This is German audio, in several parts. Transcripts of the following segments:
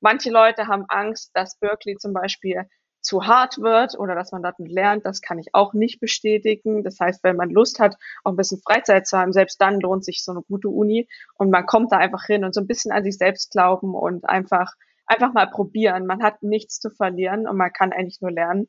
Manche Leute haben Angst, dass Berkeley zum Beispiel zu hart wird oder dass man dort lernt. Das kann ich auch nicht bestätigen. Das heißt, wenn man Lust hat, auch ein bisschen Freizeit zu haben, selbst dann lohnt sich so eine gute Uni und man kommt da einfach hin und so ein bisschen an sich selbst glauben und einfach, einfach mal probieren. Man hat nichts zu verlieren und man kann eigentlich nur lernen.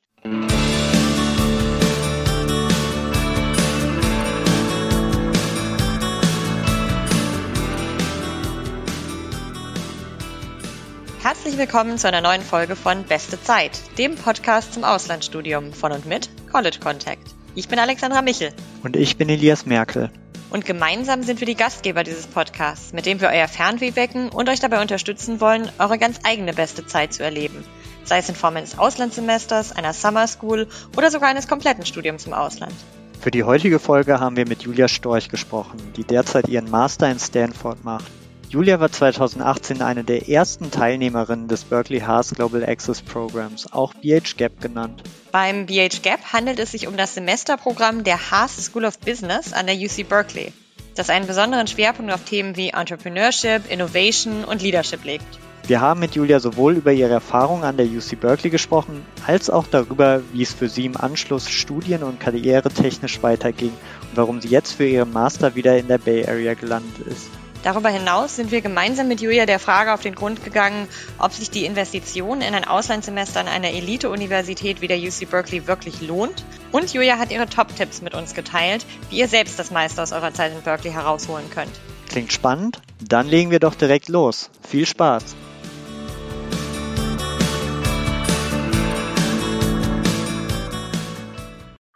Herzlich willkommen zu einer neuen Folge von Beste Zeit, dem Podcast zum Auslandsstudium von und mit College Contact. Ich bin Alexandra Michel. Und ich bin Elias Merkel. Und gemeinsam sind wir die Gastgeber dieses Podcasts, mit dem wir euer Fernweh wecken und euch dabei unterstützen wollen, eure ganz eigene beste Zeit zu erleben. Sei es in Form eines Auslandssemesters, einer Summer School oder sogar eines kompletten Studiums im Ausland. Für die heutige Folge haben wir mit Julia Storch gesprochen, die derzeit ihren Master in Stanford macht. Julia war 2018 eine der ersten Teilnehmerinnen des Berkeley Haas Global Access Programs, auch BHGAP genannt. Beim BHGAP handelt es sich um das Semesterprogramm der Haas School of Business an der UC Berkeley, das einen besonderen Schwerpunkt auf Themen wie Entrepreneurship, Innovation und Leadership legt. Wir haben mit Julia sowohl über ihre Erfahrungen an der UC Berkeley gesprochen, als auch darüber, wie es für sie im Anschluss studien- und karrieretechnisch weiterging und warum sie jetzt für ihren Master wieder in der Bay Area gelandet ist. Darüber hinaus sind wir gemeinsam mit Julia der Frage auf den Grund gegangen, ob sich die Investition in ein Auslandssemester an einer Elite-Universität wie der UC Berkeley wirklich lohnt. Und Julia hat ihre Top-Tipps mit uns geteilt, wie ihr selbst das meiste aus eurer Zeit in Berkeley herausholen könnt. Klingt spannend? Dann legen wir doch direkt los. Viel Spaß!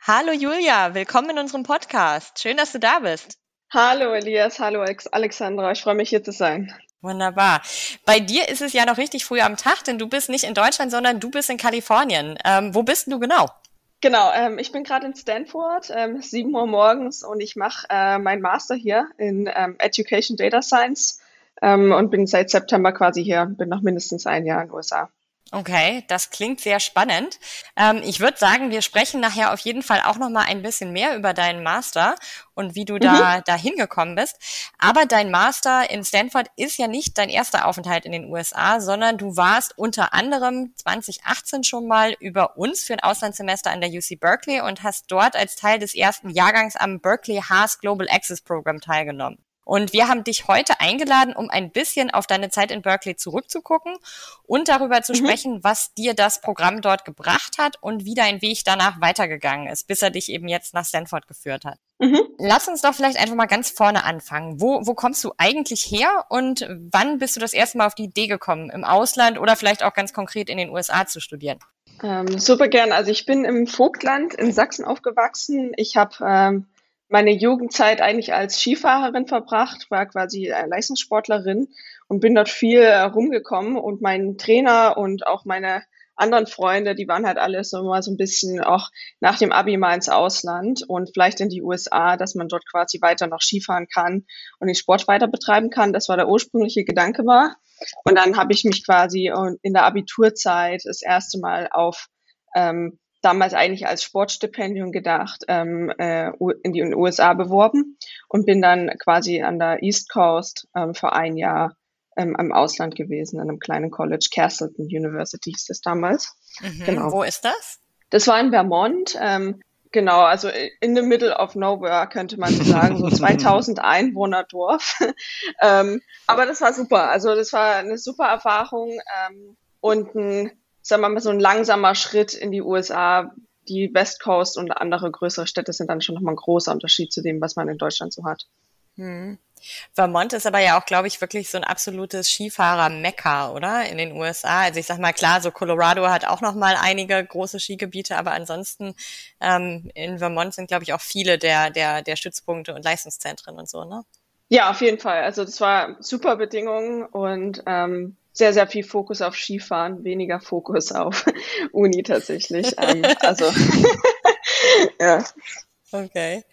Hallo Julia, willkommen in unserem Podcast. Schön, dass du da bist. Hallo Elias, hallo Alexandra, ich freue mich hier zu sein. Wunderbar. Bei dir ist es ja noch richtig früh am Tag, denn du bist nicht in Deutschland, sondern du bist in Kalifornien. Ähm, wo bist du genau? Genau, ähm, ich bin gerade in Stanford, ähm, 7 Uhr morgens und ich mache äh, meinen Master hier in ähm, Education Data Science ähm, und bin seit September quasi hier, bin noch mindestens ein Jahr in den USA. Okay, das klingt sehr spannend. Ähm, ich würde sagen, wir sprechen nachher auf jeden Fall auch noch mal ein bisschen mehr über deinen Master und wie du da mhm. da hingekommen bist. Aber dein Master in Stanford ist ja nicht dein erster Aufenthalt in den USA, sondern du warst unter anderem 2018 schon mal über uns für ein Auslandssemester an der UC Berkeley und hast dort als Teil des ersten Jahrgangs am Berkeley Haas Global Access Program teilgenommen. Und wir haben dich heute eingeladen, um ein bisschen auf deine Zeit in Berkeley zurückzugucken und darüber zu mhm. sprechen, was dir das Programm dort gebracht hat und wie dein Weg danach weitergegangen ist, bis er dich eben jetzt nach Stanford geführt hat. Mhm. Lass uns doch vielleicht einfach mal ganz vorne anfangen. Wo, wo kommst du eigentlich her und wann bist du das erste Mal auf die Idee gekommen, im Ausland oder vielleicht auch ganz konkret in den USA zu studieren? Ähm, super gern. Also ich bin im Vogtland in Sachsen aufgewachsen. Ich habe ähm, meine Jugendzeit eigentlich als Skifahrerin verbracht, war quasi Leistungssportlerin und bin dort viel äh, rumgekommen und mein Trainer und auch meine anderen Freunde, die waren halt alle so mal so ein bisschen auch nach dem Abi mal ins Ausland und vielleicht in die USA, dass man dort quasi weiter noch Skifahren kann und den Sport weiter betreiben kann. Das war der ursprüngliche Gedanke war. Und dann habe ich mich quasi in der Abiturzeit das erste Mal auf ähm, damals eigentlich als Sportstipendium gedacht, ähm, äh, in die USA beworben und bin dann quasi an der East Coast ähm, für ein Jahr ähm, im Ausland gewesen, in einem kleinen College, Castleton University hieß das damals. Mhm. Genau. Wo ist das? Das war in Vermont. Ähm, genau, also in the middle of nowhere könnte man sagen, so 2000 Einwohner Dorf. ähm, aber das war super. Also das war eine super Erfahrung ähm, und ein sagen wir mal, so ein langsamer Schritt in die USA. Die West Coast und andere größere Städte sind dann schon nochmal ein großer Unterschied zu dem, was man in Deutschland so hat. Hm. Vermont ist aber ja auch, glaube ich, wirklich so ein absolutes Skifahrer-Mekka, oder? In den USA. Also ich sag mal, klar, so Colorado hat auch noch mal einige große Skigebiete, aber ansonsten ähm, in Vermont sind, glaube ich, auch viele der, der, der Stützpunkte und Leistungszentren und so, ne? Ja, auf jeden Fall. Also das war super Bedingungen und ähm, sehr, sehr viel Fokus auf Skifahren, weniger Fokus auf Uni tatsächlich. Ähm, also ja. Okay.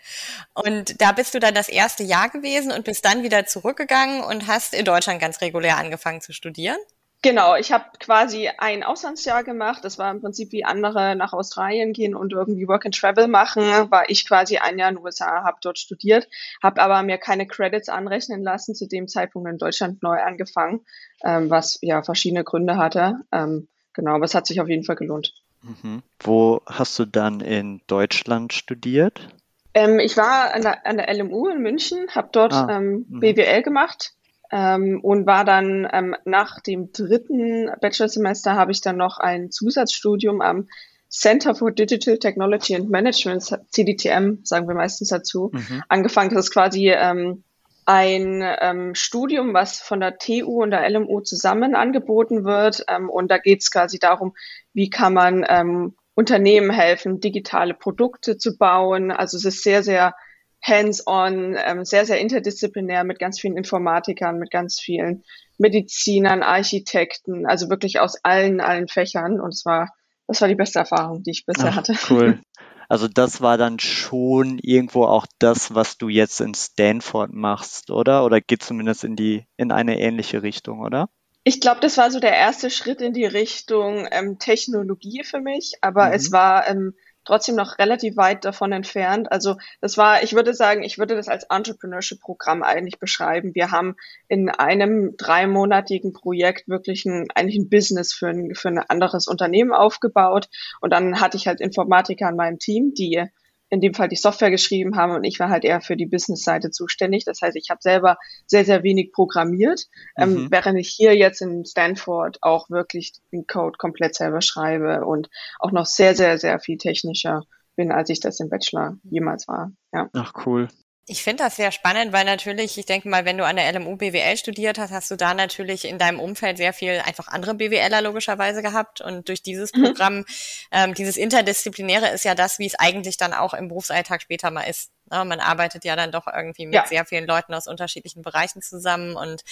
Und da bist du dann das erste Jahr gewesen und bist dann wieder zurückgegangen und hast in Deutschland ganz regulär angefangen zu studieren? Genau, ich habe quasi ein Auslandsjahr gemacht. Das war im Prinzip wie andere nach Australien gehen und irgendwie Work and Travel machen. War ich quasi ein Jahr in den USA, habe dort studiert, habe aber mir keine Credits anrechnen lassen. Zu dem Zeitpunkt in Deutschland neu angefangen, ähm, was ja verschiedene Gründe hatte. Ähm, genau, aber es hat sich auf jeden Fall gelohnt. Mhm. Wo hast du dann in Deutschland studiert? Ähm, ich war an der, an der LMU in München, habe dort ah, ähm, mhm. BWL gemacht ähm, und war dann ähm, nach dem dritten Bachelorsemester habe ich dann noch ein Zusatzstudium am Center for Digital Technology and Management, CDTM, sagen wir meistens dazu, mhm. angefangen. Das ist quasi ähm, ein ähm, Studium, was von der TU und der LMU zusammen angeboten wird. Ähm, und da geht es quasi darum, wie kann man ähm, Unternehmen helfen, digitale Produkte zu bauen. Also es ist sehr, sehr hands-on, ähm, sehr, sehr interdisziplinär mit ganz vielen Informatikern, mit ganz vielen Medizinern, Architekten, also wirklich aus allen, allen Fächern. Und es war, das war die beste Erfahrung, die ich bisher Ach, hatte. Cool. Also das war dann schon irgendwo auch das, was du jetzt in Stanford machst, oder? Oder geht zumindest in die, in eine ähnliche Richtung, oder? Ich glaube, das war so der erste Schritt in die Richtung ähm, Technologie für mich, aber mhm. es war ähm, trotzdem noch relativ weit davon entfernt. Also das war, ich würde sagen, ich würde das als Entrepreneurship-Programm eigentlich beschreiben. Wir haben in einem dreimonatigen Projekt wirklich ein, eigentlich ein Business für ein, für ein anderes Unternehmen aufgebaut. Und dann hatte ich halt Informatiker in meinem Team, die in dem Fall die Software geschrieben haben und ich war halt eher für die Business-Seite zuständig. Das heißt, ich habe selber sehr, sehr wenig programmiert, ähm, mhm. ähm, während ich hier jetzt in Stanford auch wirklich den Code komplett selber schreibe und auch noch sehr, sehr, sehr viel technischer bin, als ich das im Bachelor jemals war. Ja. Ach cool. Ich finde das sehr spannend, weil natürlich, ich denke mal, wenn du an der LMU BWL studiert hast, hast du da natürlich in deinem Umfeld sehr viel einfach andere BWLer logischerweise gehabt. Und durch dieses mhm. Programm, ähm, dieses Interdisziplinäre ist ja das, wie es eigentlich dann auch im Berufsalltag später mal ist. Ja, ne? man arbeitet ja dann doch irgendwie mit ja. sehr vielen Leuten aus unterschiedlichen Bereichen zusammen. Und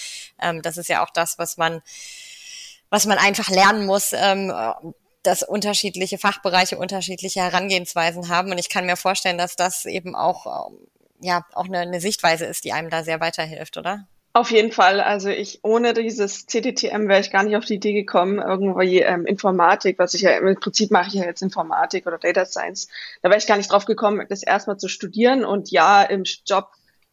ähm, das ist ja auch das, was man, was man einfach lernen muss. Ähm, dass unterschiedliche Fachbereiche unterschiedliche Herangehensweisen haben. Und ich kann mir vorstellen, dass das eben auch ähm, ja auch eine, eine Sichtweise ist, die einem da sehr weiterhilft, oder? Auf jeden Fall. Also ich ohne dieses CDTM wäre ich gar nicht auf die Idee gekommen, irgendwie ähm, Informatik, was ich ja im Prinzip mache ich ja jetzt Informatik oder Data Science. Da wäre ich gar nicht drauf gekommen, das erstmal zu studieren. Und ja, im Job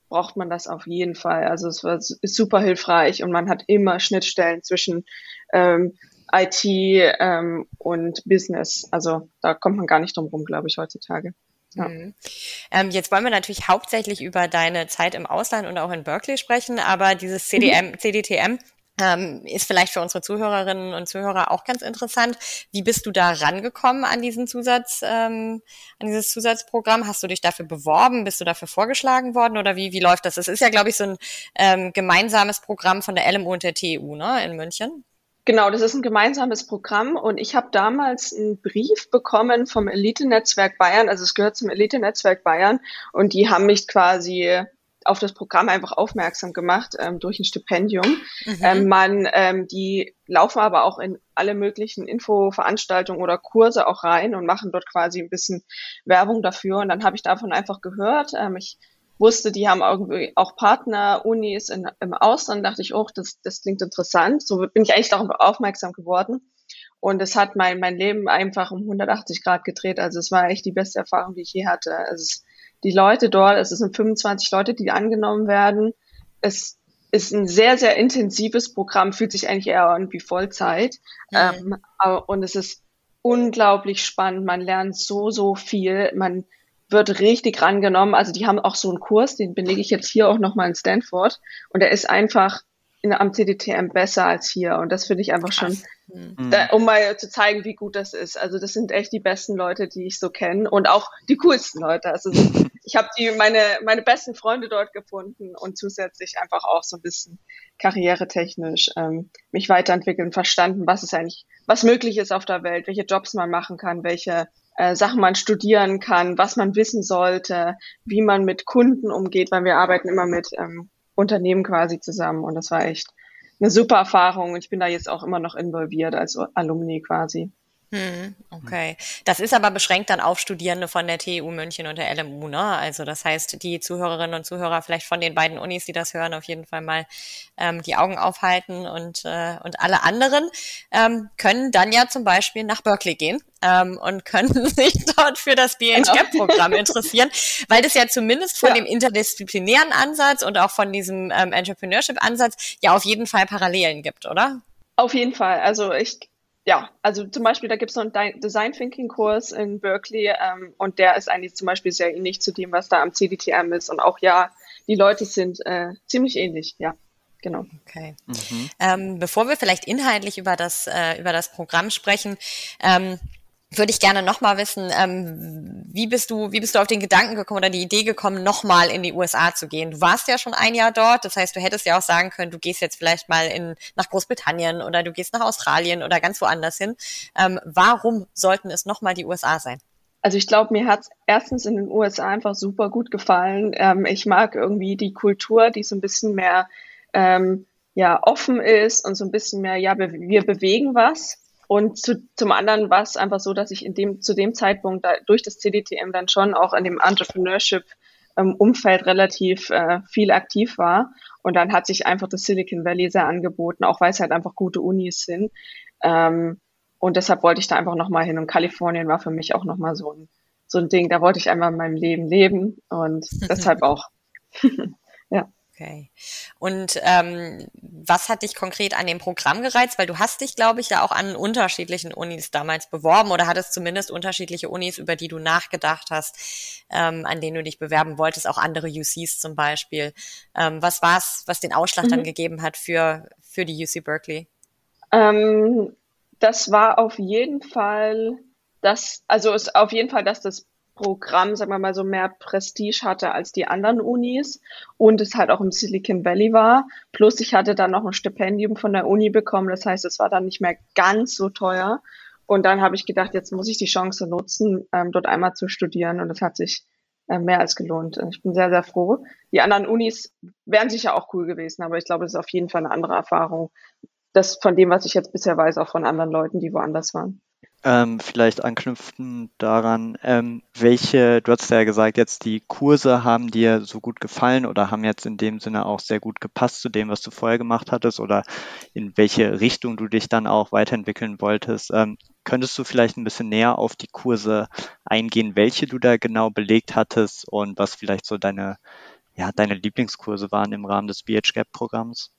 braucht man das auf jeden Fall. Also es war, ist super hilfreich und man hat immer Schnittstellen zwischen ähm, IT ähm, und Business. Also da kommt man gar nicht drum rum, glaube ich, heutzutage. Ja. Mhm. Ähm, jetzt wollen wir natürlich hauptsächlich über deine Zeit im Ausland und auch in Berkeley sprechen, aber dieses CDM, mhm. CDTM ähm, ist vielleicht für unsere Zuhörerinnen und Zuhörer auch ganz interessant. Wie bist du da rangekommen an diesen Zusatz, ähm, an dieses Zusatzprogramm? Hast du dich dafür beworben? Bist du dafür vorgeschlagen worden oder wie, wie läuft das? Es ist ja, glaube ich, so ein ähm, gemeinsames Programm von der LMU und der TU, ne, in München. Genau, das ist ein gemeinsames Programm und ich habe damals einen Brief bekommen vom Elite-Netzwerk Bayern, also es gehört zum Elite-Netzwerk Bayern und die haben mich quasi auf das Programm einfach aufmerksam gemacht ähm, durch ein Stipendium. Mhm. Ähm, man, ähm, die laufen aber auch in alle möglichen Infoveranstaltungen oder Kurse auch rein und machen dort quasi ein bisschen Werbung dafür. Und dann habe ich davon einfach gehört. Ähm, ich wusste, die haben irgendwie auch Partner, Unis in, im Ausland, dachte ich, oh, das, das klingt interessant. So bin ich eigentlich darauf aufmerksam geworden. Und es hat mein, mein Leben einfach um 180 Grad gedreht. Also es war echt die beste Erfahrung, die ich je hatte. Es ist, die Leute dort, es sind 25 Leute, die angenommen werden. Es ist ein sehr, sehr intensives Programm, fühlt sich eigentlich eher an wie Vollzeit. Mhm. Ähm, und es ist unglaublich spannend. Man lernt so, so viel. Man, wird richtig rangenommen. Also die haben auch so einen Kurs, den belege ich jetzt hier auch nochmal in Stanford. Und der ist einfach in, am CDTM besser als hier. Und das finde ich einfach schon, mhm. da, um mal zu zeigen, wie gut das ist. Also das sind echt die besten Leute, die ich so kenne und auch die coolsten Leute. Also ich habe die meine meine besten Freunde dort gefunden und zusätzlich einfach auch so ein bisschen karrieretechnisch ähm, mich weiterentwickeln, verstanden, was ist eigentlich, was möglich ist auf der Welt, welche Jobs man machen kann, welche äh, Sachen man studieren kann, was man wissen sollte, wie man mit Kunden umgeht, weil wir arbeiten immer mit ähm, Unternehmen quasi zusammen und das war echt eine super Erfahrung und ich bin da jetzt auch immer noch involviert als Alumni quasi. Hm, okay. Das ist aber beschränkt dann auf Studierende von der TU München und der LMU, ne? Also das heißt, die Zuhörerinnen und Zuhörer vielleicht von den beiden Unis, die das hören, auf jeden Fall mal ähm, die Augen aufhalten und, äh, und alle anderen ähm, können dann ja zum Beispiel nach Berkeley gehen ähm, und können sich dort für das BHGAP-Programm genau. interessieren, weil das ja zumindest von ja. dem interdisziplinären Ansatz und auch von diesem ähm, Entrepreneurship-Ansatz ja auf jeden Fall Parallelen gibt, oder? Auf jeden Fall. Also ich ja, also zum Beispiel, da gibt es noch einen Design Thinking Kurs in Berkeley ähm, und der ist eigentlich zum Beispiel sehr ähnlich zu dem, was da am CDTM ist. Und auch ja, die Leute sind äh, ziemlich ähnlich, ja. Genau. Okay. Mhm. Ähm, bevor wir vielleicht inhaltlich über das, äh, über das Programm sprechen, ähm, würde ich gerne nochmal wissen, ähm, wie bist du, wie bist du auf den Gedanken gekommen oder die Idee gekommen, nochmal in die USA zu gehen? Du warst ja schon ein Jahr dort, das heißt, du hättest ja auch sagen können, du gehst jetzt vielleicht mal in, nach Großbritannien oder du gehst nach Australien oder ganz woanders hin. Ähm, warum sollten es nochmal die USA sein? Also ich glaube, mir hat es erstens in den USA einfach super gut gefallen. Ähm, ich mag irgendwie die Kultur, die so ein bisschen mehr ähm, ja offen ist und so ein bisschen mehr, ja, wir bewegen was und zu, zum anderen war es einfach so, dass ich in dem, zu dem Zeitpunkt da, durch das CDTM dann schon auch in dem Entrepreneurship ähm, relativ äh, viel aktiv war. Und dann hat sich einfach das Silicon Valley sehr angeboten, auch weil es halt einfach gute Unis sind. Ähm, und deshalb wollte ich da einfach nochmal hin. Und Kalifornien war für mich auch nochmal so ein, so ein Ding. Da wollte ich einmal in meinem Leben leben und deshalb auch. ja. Okay. Und ähm, was hat dich konkret an dem Programm gereizt? Weil du hast dich, glaube ich, ja auch an unterschiedlichen Unis damals beworben oder hattest zumindest unterschiedliche Unis, über die du nachgedacht hast, ähm, an denen du dich bewerben wolltest, auch andere UCs zum Beispiel. Ähm, was war es, was den Ausschlag mhm. dann gegeben hat für, für die UC Berkeley? Ähm, das war auf jeden Fall das, also ist auf jeden Fall, dass das Programm, sagen wir mal so, mehr Prestige hatte als die anderen Unis und es halt auch im Silicon Valley war. Plus ich hatte dann noch ein Stipendium von der Uni bekommen, das heißt, es war dann nicht mehr ganz so teuer. Und dann habe ich gedacht, jetzt muss ich die Chance nutzen, ähm, dort einmal zu studieren und es hat sich äh, mehr als gelohnt. Ich bin sehr, sehr froh. Die anderen Unis wären sicher auch cool gewesen, aber ich glaube, es ist auf jeden Fall eine andere Erfahrung. Das von dem, was ich jetzt bisher weiß, auch von anderen Leuten, die woanders waren. Ähm, vielleicht anknüpfen daran, ähm, welche, du hast ja gesagt, jetzt die Kurse haben dir so gut gefallen oder haben jetzt in dem Sinne auch sehr gut gepasst zu dem, was du vorher gemacht hattest oder in welche Richtung du dich dann auch weiterentwickeln wolltest. Ähm, könntest du vielleicht ein bisschen näher auf die Kurse eingehen, welche du da genau belegt hattest und was vielleicht so deine, ja, deine Lieblingskurse waren im Rahmen des BHGAP-Programms?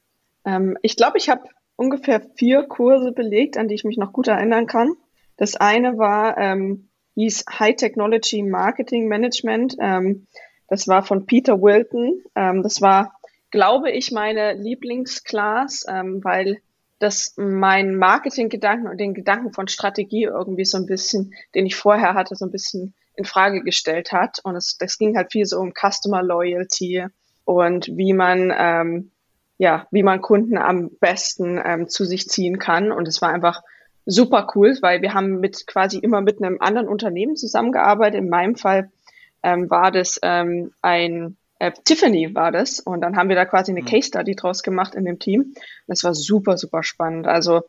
Ähm, ich glaube, ich habe ungefähr vier Kurse belegt, an die ich mich noch gut erinnern kann. Das eine war, ähm, hieß High Technology Marketing Management. Ähm, das war von Peter Wilton. Ähm, das war, glaube ich, meine Lieblingsclass, ähm, weil das meinen Marketinggedanken und den Gedanken von Strategie irgendwie so ein bisschen, den ich vorher hatte, so ein bisschen in Frage gestellt hat. Und es, das ging halt viel so um Customer Loyalty und wie man ähm, ja, wie man Kunden am besten ähm, zu sich ziehen kann. Und es war einfach super cool, weil wir haben mit quasi immer mit einem anderen Unternehmen zusammengearbeitet. In meinem Fall ähm, war das ähm, ein äh, Tiffany war das und dann haben wir da quasi eine mhm. Case Study draus gemacht in dem Team. Das war super super spannend. Also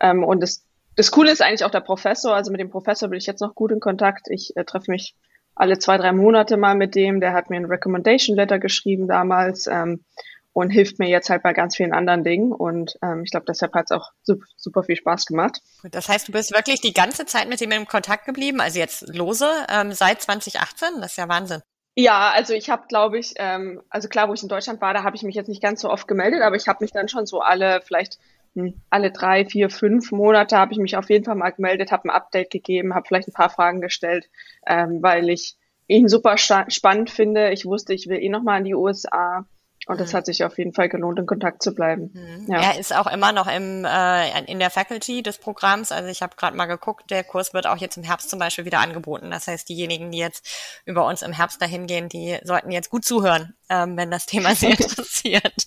ähm, und das das Coole ist eigentlich auch der Professor. Also mit dem Professor bin ich jetzt noch gut in Kontakt. Ich äh, treffe mich alle zwei drei Monate mal mit dem. Der hat mir ein Recommendation Letter geschrieben damals. Ähm, und hilft mir jetzt halt bei ganz vielen anderen Dingen. Und ähm, ich glaube, deshalb hat es auch super, super viel Spaß gemacht. Das heißt, du bist wirklich die ganze Zeit mit ihm in Kontakt geblieben, also jetzt lose, ähm, seit 2018? Das ist ja Wahnsinn. Ja, also ich habe, glaube ich, ähm, also klar, wo ich in Deutschland war, da habe ich mich jetzt nicht ganz so oft gemeldet, aber ich habe mich dann schon so alle, vielleicht hm, alle drei, vier, fünf Monate habe ich mich auf jeden Fall mal gemeldet, habe ein Update gegeben, habe vielleicht ein paar Fragen gestellt, ähm, weil ich ihn super spannend finde. Ich wusste, ich will eh nochmal in die USA und das mhm. hat sich auf jeden Fall gelohnt, in Kontakt zu bleiben. Mhm. Ja. Er ist auch immer noch im, äh, in der Faculty des Programms. Also ich habe gerade mal geguckt, der Kurs wird auch jetzt im Herbst zum Beispiel wieder angeboten. Das heißt, diejenigen, die jetzt über uns im Herbst dahin gehen, die sollten jetzt gut zuhören, ähm, wenn das Thema sie interessiert.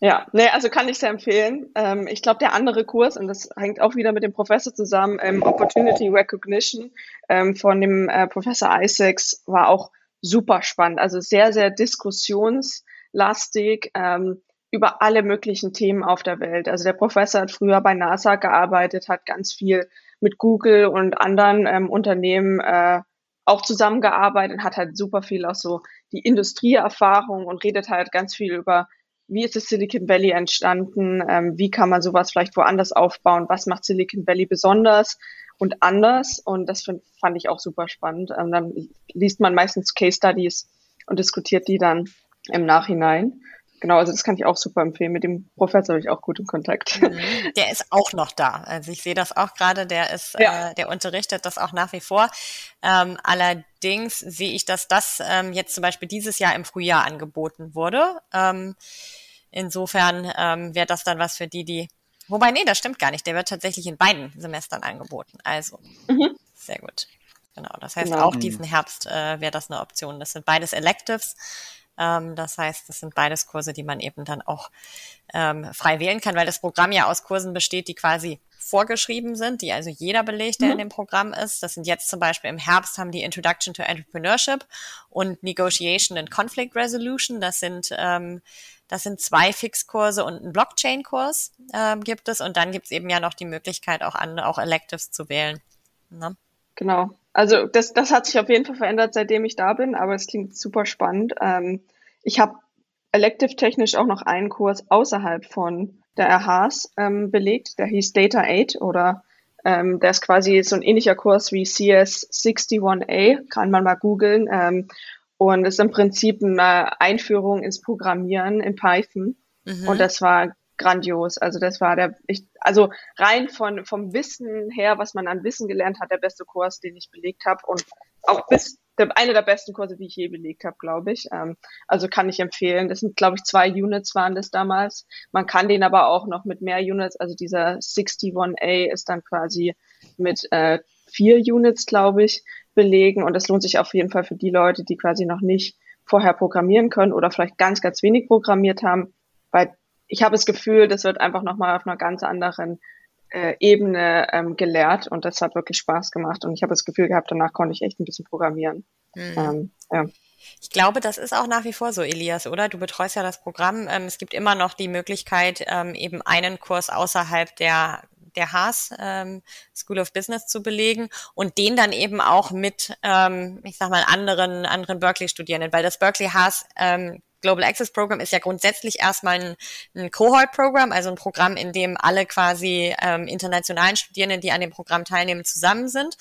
Ja, nee, also kann ich sehr empfehlen. Ähm, ich glaube, der andere Kurs, und das hängt auch wieder mit dem Professor zusammen, ähm, Opportunity Recognition ähm, von dem äh, Professor Isaacs, war auch super spannend. Also sehr, sehr diskussionslastig ähm, über alle möglichen Themen auf der Welt. Also der Professor hat früher bei NASA gearbeitet, hat ganz viel mit Google und anderen ähm, Unternehmen äh, auch zusammengearbeitet, hat halt super viel auch so die Industrieerfahrung und redet halt ganz viel über, wie ist das Silicon Valley entstanden, ähm, wie kann man sowas vielleicht woanders aufbauen, was macht Silicon Valley besonders und anders. Und das find, fand ich auch super spannend. Ähm, dann liest man meistens Case Studies und diskutiert die dann im Nachhinein. Genau, also das kann ich auch super empfehlen. Mit dem Professor habe ich auch gut in Kontakt. Mhm. Der ist auch noch da. Also ich sehe das auch gerade, der ist, ja. äh, der unterrichtet das auch nach wie vor. Ähm, allerdings sehe ich, dass das ähm, jetzt zum Beispiel dieses Jahr im Frühjahr angeboten wurde. Ähm, insofern ähm, wäre das dann was für die, die. Wobei, nee, das stimmt gar nicht. Der wird tatsächlich in beiden Semestern angeboten. Also, mhm. sehr gut. Genau. Das heißt, genau. auch diesen Herbst äh, wäre das eine Option. Das sind beides Electives. Ähm, das heißt, das sind beides Kurse, die man eben dann auch ähm, frei wählen kann, weil das Programm ja aus Kursen besteht, die quasi vorgeschrieben sind, die also jeder belegt, der mhm. in dem Programm ist. Das sind jetzt zum Beispiel im Herbst haben die Introduction to Entrepreneurship und Negotiation and Conflict Resolution. Das sind ähm, das sind zwei Fixkurse und ein Blockchain-Kurs ähm, gibt es und dann gibt es eben ja noch die Möglichkeit, auch andere, auch Electives zu wählen. Ne? Genau. Also das, das hat sich auf jeden Fall verändert, seitdem ich da bin, aber es klingt super spannend. Ähm, ich habe elective-technisch auch noch einen Kurs außerhalb von der RHs ähm, belegt, der hieß Data 8 oder ähm, der ist quasi so ein ähnlicher Kurs wie CS 61A, kann man mal googeln ähm, und ist im Prinzip eine Einführung ins Programmieren in Python mhm. und das war grandios. Also das war der, ich, also rein von vom Wissen her, was man an Wissen gelernt hat, der beste Kurs, den ich belegt habe und auch bis der, eine der besten Kurse, die ich je belegt habe, glaube ich. Ähm, also kann ich empfehlen. Das sind, glaube ich, zwei Units waren das damals. Man kann den aber auch noch mit mehr Units, also dieser 61A ist dann quasi mit äh, vier Units, glaube ich, belegen. Und das lohnt sich auf jeden Fall für die Leute, die quasi noch nicht vorher programmieren können oder vielleicht ganz, ganz wenig programmiert haben, weil ich habe das Gefühl, das wird einfach nochmal auf einer ganz anderen äh, Ebene ähm, gelehrt und das hat wirklich Spaß gemacht und ich habe das Gefühl gehabt, danach konnte ich echt ein bisschen programmieren. Mhm. Ähm, ja. Ich glaube, das ist auch nach wie vor so, Elias, oder? Du betreust ja das Programm. Ähm, es gibt immer noch die Möglichkeit, ähm, eben einen Kurs außerhalb der der Haas ähm, School of Business zu belegen und den dann eben auch mit, ähm, ich sag mal, anderen anderen Berkeley-Studierenden, weil das Berkeley Haas ähm, Global Access Program ist ja grundsätzlich erstmal ein, ein Cohort-Programm, also ein Programm, in dem alle quasi ähm, internationalen Studierenden, die an dem Programm teilnehmen, zusammen sind.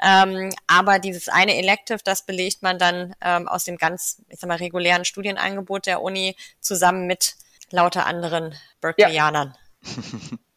Ähm, aber dieses eine Elective, das belegt man dann ähm, aus dem ganz, ich sag mal, regulären Studienangebot der Uni zusammen mit lauter anderen Berkeleyanern. Ja.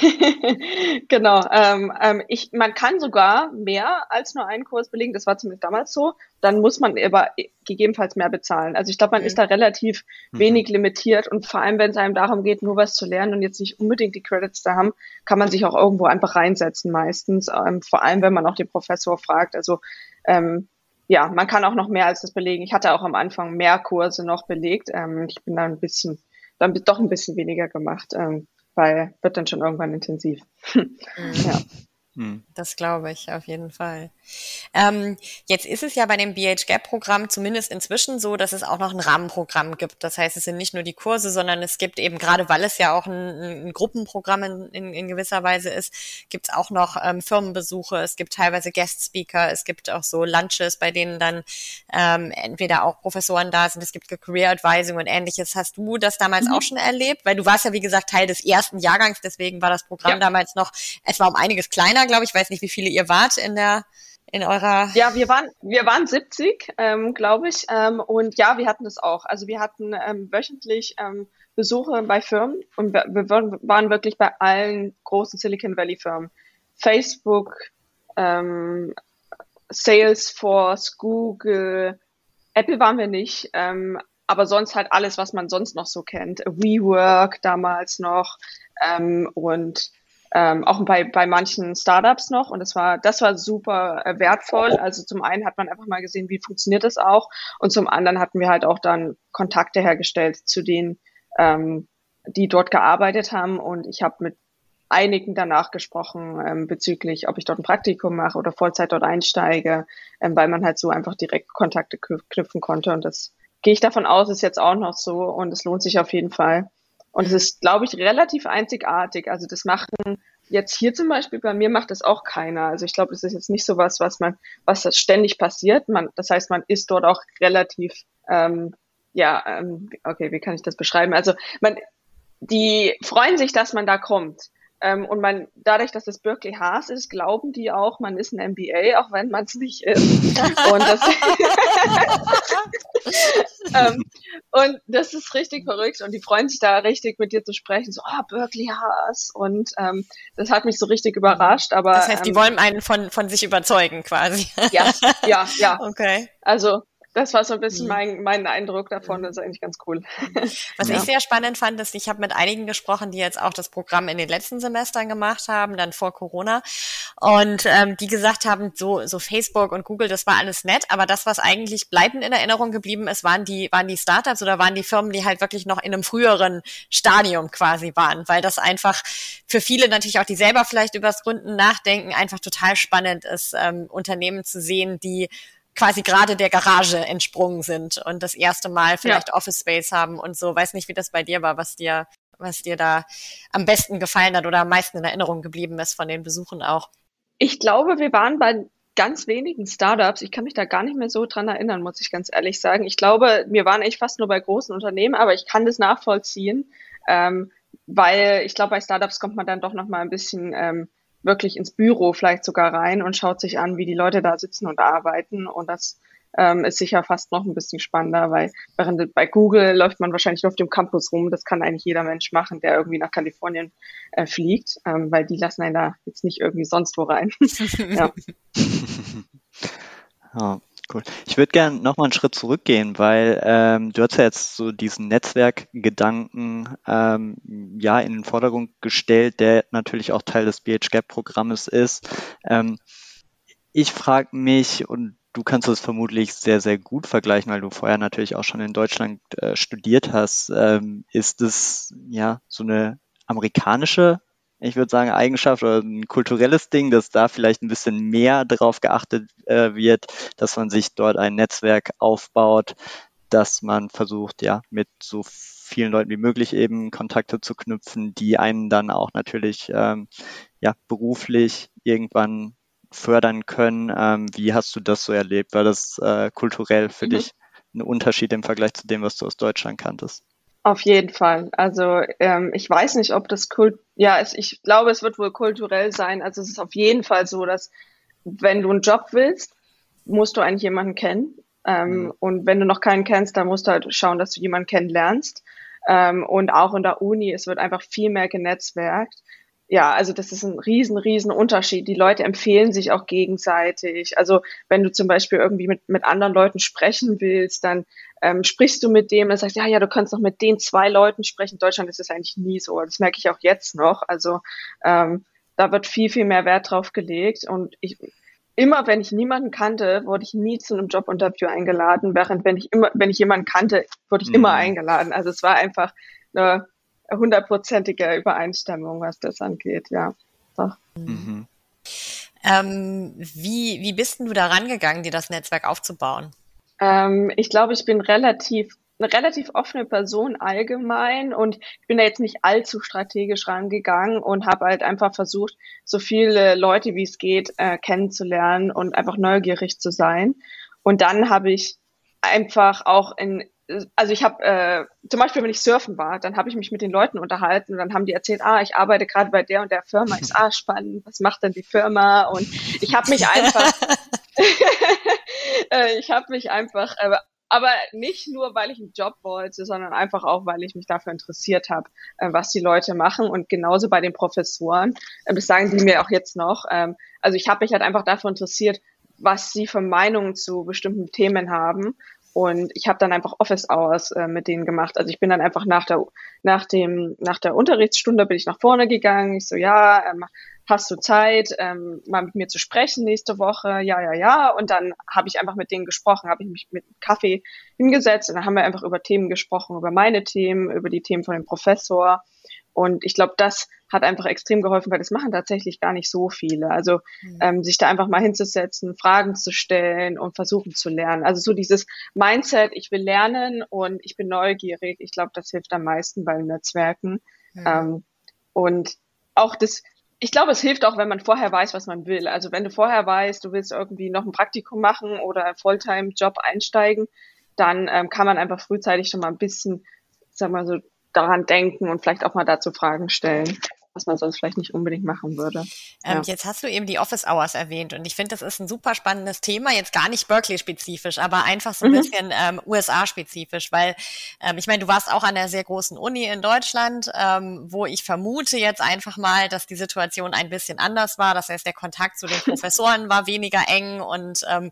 genau. Ähm, ähm, ich, man kann sogar mehr als nur einen Kurs belegen. Das war zumindest damals so. Dann muss man aber gegebenenfalls mehr bezahlen. Also ich glaube, man mhm. ist da relativ mhm. wenig limitiert und vor allem, wenn es einem darum geht, nur was zu lernen und jetzt nicht unbedingt die Credits da haben, kann man sich auch irgendwo einfach reinsetzen meistens. Ähm, vor allem, wenn man auch den Professor fragt. Also ähm, ja, man kann auch noch mehr als das belegen. Ich hatte auch am Anfang mehr Kurse noch belegt. Ähm, ich bin da ein bisschen, dann doch ein bisschen weniger gemacht. Ähm, weil wird dann schon irgendwann intensiv. Mhm. ja. Hm. Das glaube ich auf jeden Fall. Ähm, jetzt ist es ja bei dem BHGAP-Programm zumindest inzwischen so, dass es auch noch ein Rahmenprogramm gibt. Das heißt, es sind nicht nur die Kurse, sondern es gibt eben, gerade weil es ja auch ein, ein Gruppenprogramm in, in, in, gewisser Weise ist, gibt es auch noch ähm, Firmenbesuche, es gibt teilweise Guest-Speaker, es gibt auch so Lunches, bei denen dann ähm, entweder auch Professoren da sind, es gibt Career Advising und ähnliches. Hast du das damals mhm. auch schon erlebt? Weil du warst ja, wie gesagt, Teil des ersten Jahrgangs, deswegen war das Programm ja. damals noch, es war um einiges kleiner Männer, glaube ich. weiß nicht, wie viele ihr wart in der in eurer. Ja, wir waren wir waren 70, ähm, glaube ich. Ähm, und ja, wir hatten das auch. Also wir hatten ähm, wöchentlich ähm, Besuche bei Firmen und wir, wir waren wirklich bei allen großen Silicon Valley Firmen. Facebook, ähm, Salesforce, Google, Apple waren wir nicht, ähm, aber sonst halt alles, was man sonst noch so kennt. WeWork damals noch ähm, und ähm, auch bei, bei manchen Startups noch. Und das war, das war super äh, wertvoll. Also zum einen hat man einfach mal gesehen, wie funktioniert das auch. Und zum anderen hatten wir halt auch dann Kontakte hergestellt zu denen, ähm, die dort gearbeitet haben. Und ich habe mit einigen danach gesprochen ähm, bezüglich, ob ich dort ein Praktikum mache oder Vollzeit dort einsteige, ähm, weil man halt so einfach direkt Kontakte knüpfen konnte. Und das gehe ich davon aus, ist jetzt auch noch so und es lohnt sich auf jeden Fall. Und es ist, glaube ich, relativ einzigartig. Also das machen jetzt hier zum Beispiel bei mir macht das auch keiner. Also ich glaube, es ist jetzt nicht so was, was man, was das ständig passiert. Man, das heißt, man ist dort auch relativ, ähm, ja, ähm, okay, wie kann ich das beschreiben? Also man, die freuen sich, dass man da kommt. Ähm, und man, dadurch, dass es Berkeley Haas ist, glauben die auch, man ist ein MBA, auch wenn man es nicht ist. und, das ähm, und das ist richtig verrückt und die freuen sich da richtig mit dir zu sprechen. So, ah, oh, Berkeley Haas. Und ähm, das hat mich so richtig überrascht. Aber das heißt, die ähm, wollen einen von, von sich überzeugen, quasi. Ja, ja, ja. Okay. Also das war so ein bisschen mhm. mein, mein Eindruck davon. Das ist eigentlich ganz cool. Was ja. ich sehr spannend fand, ist, ich habe mit einigen gesprochen, die jetzt auch das Programm in den letzten Semestern gemacht haben, dann vor Corona, und ähm, die gesagt haben, so, so Facebook und Google, das war alles nett, aber das, was eigentlich bleibend in Erinnerung geblieben ist, waren die, waren die Startups oder waren die Firmen, die halt wirklich noch in einem früheren Stadium quasi waren, weil das einfach für viele natürlich auch, die selber vielleicht übers Gründen nachdenken, einfach total spannend ist, ähm, Unternehmen zu sehen, die quasi gerade der Garage entsprungen sind und das erste Mal vielleicht ja. Office Space haben und so. Weiß nicht, wie das bei dir war, was dir, was dir da am besten gefallen hat oder am meisten in Erinnerung geblieben ist von den Besuchen auch. Ich glaube, wir waren bei ganz wenigen Startups. Ich kann mich da gar nicht mehr so dran erinnern, muss ich ganz ehrlich sagen. Ich glaube, wir waren echt fast nur bei großen Unternehmen, aber ich kann das nachvollziehen, ähm, weil ich glaube, bei Startups kommt man dann doch noch mal ein bisschen ähm, wirklich ins Büro vielleicht sogar rein und schaut sich an, wie die Leute da sitzen und arbeiten. Und das ähm, ist sicher fast noch ein bisschen spannender, weil während bei Google läuft man wahrscheinlich nur auf dem Campus rum. Das kann eigentlich jeder Mensch machen, der irgendwie nach Kalifornien äh, fliegt, ähm, weil die lassen einen da jetzt nicht irgendwie sonst wo rein. ja. ja. Cool. Ich würde gerne nochmal einen Schritt zurückgehen, weil ähm, du hast ja jetzt so diesen Netzwerkgedanken ähm, ja in den Vordergrund gestellt, der natürlich auch Teil des BHGAP-Programmes ist. Ähm, ich frage mich, und du kannst es vermutlich sehr, sehr gut vergleichen, weil du vorher natürlich auch schon in Deutschland äh, studiert hast. Ähm, ist es ja so eine amerikanische ich würde sagen, Eigenschaft oder ein kulturelles Ding, dass da vielleicht ein bisschen mehr darauf geachtet äh, wird, dass man sich dort ein Netzwerk aufbaut, dass man versucht, ja, mit so vielen Leuten wie möglich eben Kontakte zu knüpfen, die einen dann auch natürlich ähm, ja, beruflich irgendwann fördern können. Ähm, wie hast du das so erlebt? War das äh, kulturell für mhm. dich ein Unterschied im Vergleich zu dem, was du aus Deutschland kanntest? Auf jeden Fall. Also ähm, ich weiß nicht, ob das Kult, ja, es, ich glaube, es wird wohl kulturell sein. Also es ist auf jeden Fall so, dass wenn du einen Job willst, musst du eigentlich jemanden kennen. Ähm, mhm. Und wenn du noch keinen kennst, dann musst du halt schauen, dass du jemanden kennenlernst. Ähm, und auch in der Uni, es wird einfach viel mehr genetzwerkt ja, also das ist ein riesen, riesen Unterschied. Die Leute empfehlen sich auch gegenseitig. Also wenn du zum Beispiel irgendwie mit, mit anderen Leuten sprechen willst, dann ähm, sprichst du mit dem, dann sagst ja, ja, du kannst noch mit den zwei Leuten sprechen. In Deutschland ist das eigentlich nie so. Das merke ich auch jetzt noch. Also ähm, da wird viel, viel mehr Wert drauf gelegt. Und ich, immer wenn ich niemanden kannte, wurde ich nie zu einem Jobinterview eingeladen, während wenn ich immer, wenn ich jemanden kannte, wurde ich mhm. immer eingeladen. Also es war einfach eine hundertprozentige Übereinstimmung, was das angeht, ja. Doch. Mhm. Ähm, wie, wie bist denn du da rangegangen, dir das Netzwerk aufzubauen? Ähm, ich glaube, ich bin relativ eine relativ offene Person allgemein und ich bin da jetzt nicht allzu strategisch rangegangen und habe halt einfach versucht, so viele Leute wie es geht äh, kennenzulernen und einfach neugierig zu sein. Und dann habe ich einfach auch in also ich habe äh, zum Beispiel, wenn ich surfen war, dann habe ich mich mit den Leuten unterhalten und dann haben die erzählt, ah, ich arbeite gerade bei der und der Firma. So, ah, spannend, was macht denn die Firma? Und ich habe mich einfach, äh, ich habe mich einfach, äh, aber nicht nur, weil ich einen Job wollte, sondern einfach auch, weil ich mich dafür interessiert habe, äh, was die Leute machen. Und genauso bei den Professoren, äh, das sagen die mir auch jetzt noch. Ähm, also ich habe mich halt einfach dafür interessiert, was sie für Meinungen zu bestimmten Themen haben und ich habe dann einfach Office Hours äh, mit denen gemacht. Also ich bin dann einfach nach der nach dem nach der Unterrichtsstunde bin ich nach vorne gegangen. Ich so ja, ähm, hast du Zeit, ähm, mal mit mir zu sprechen nächste Woche? Ja, ja, ja. Und dann habe ich einfach mit denen gesprochen, habe ich mich mit Kaffee hingesetzt und dann haben wir einfach über Themen gesprochen, über meine Themen, über die Themen von dem Professor. Und ich glaube, das hat einfach extrem geholfen, weil das machen tatsächlich gar nicht so viele. Also mhm. ähm, sich da einfach mal hinzusetzen, Fragen zu stellen und versuchen zu lernen. Also so dieses Mindset, ich will lernen und ich bin neugierig. Ich glaube, das hilft am meisten beim Netzwerken. Mhm. Ähm, und auch das, ich glaube, es hilft auch, wenn man vorher weiß, was man will. Also wenn du vorher weißt, du willst irgendwie noch ein Praktikum machen oder einen Fulltime-Job einsteigen, dann ähm, kann man einfach frühzeitig schon mal ein bisschen, sag mal so, daran denken und vielleicht auch mal dazu Fragen stellen was man sonst vielleicht nicht unbedingt machen würde. Ähm, ja. Jetzt hast du eben die Office Hours erwähnt und ich finde, das ist ein super spannendes Thema, jetzt gar nicht Berkeley-spezifisch, aber einfach so ein mhm. bisschen ähm, USA-spezifisch, weil ähm, ich meine, du warst auch an der sehr großen Uni in Deutschland, ähm, wo ich vermute jetzt einfach mal, dass die Situation ein bisschen anders war. Das heißt, der Kontakt zu den Professoren war weniger eng und ähm,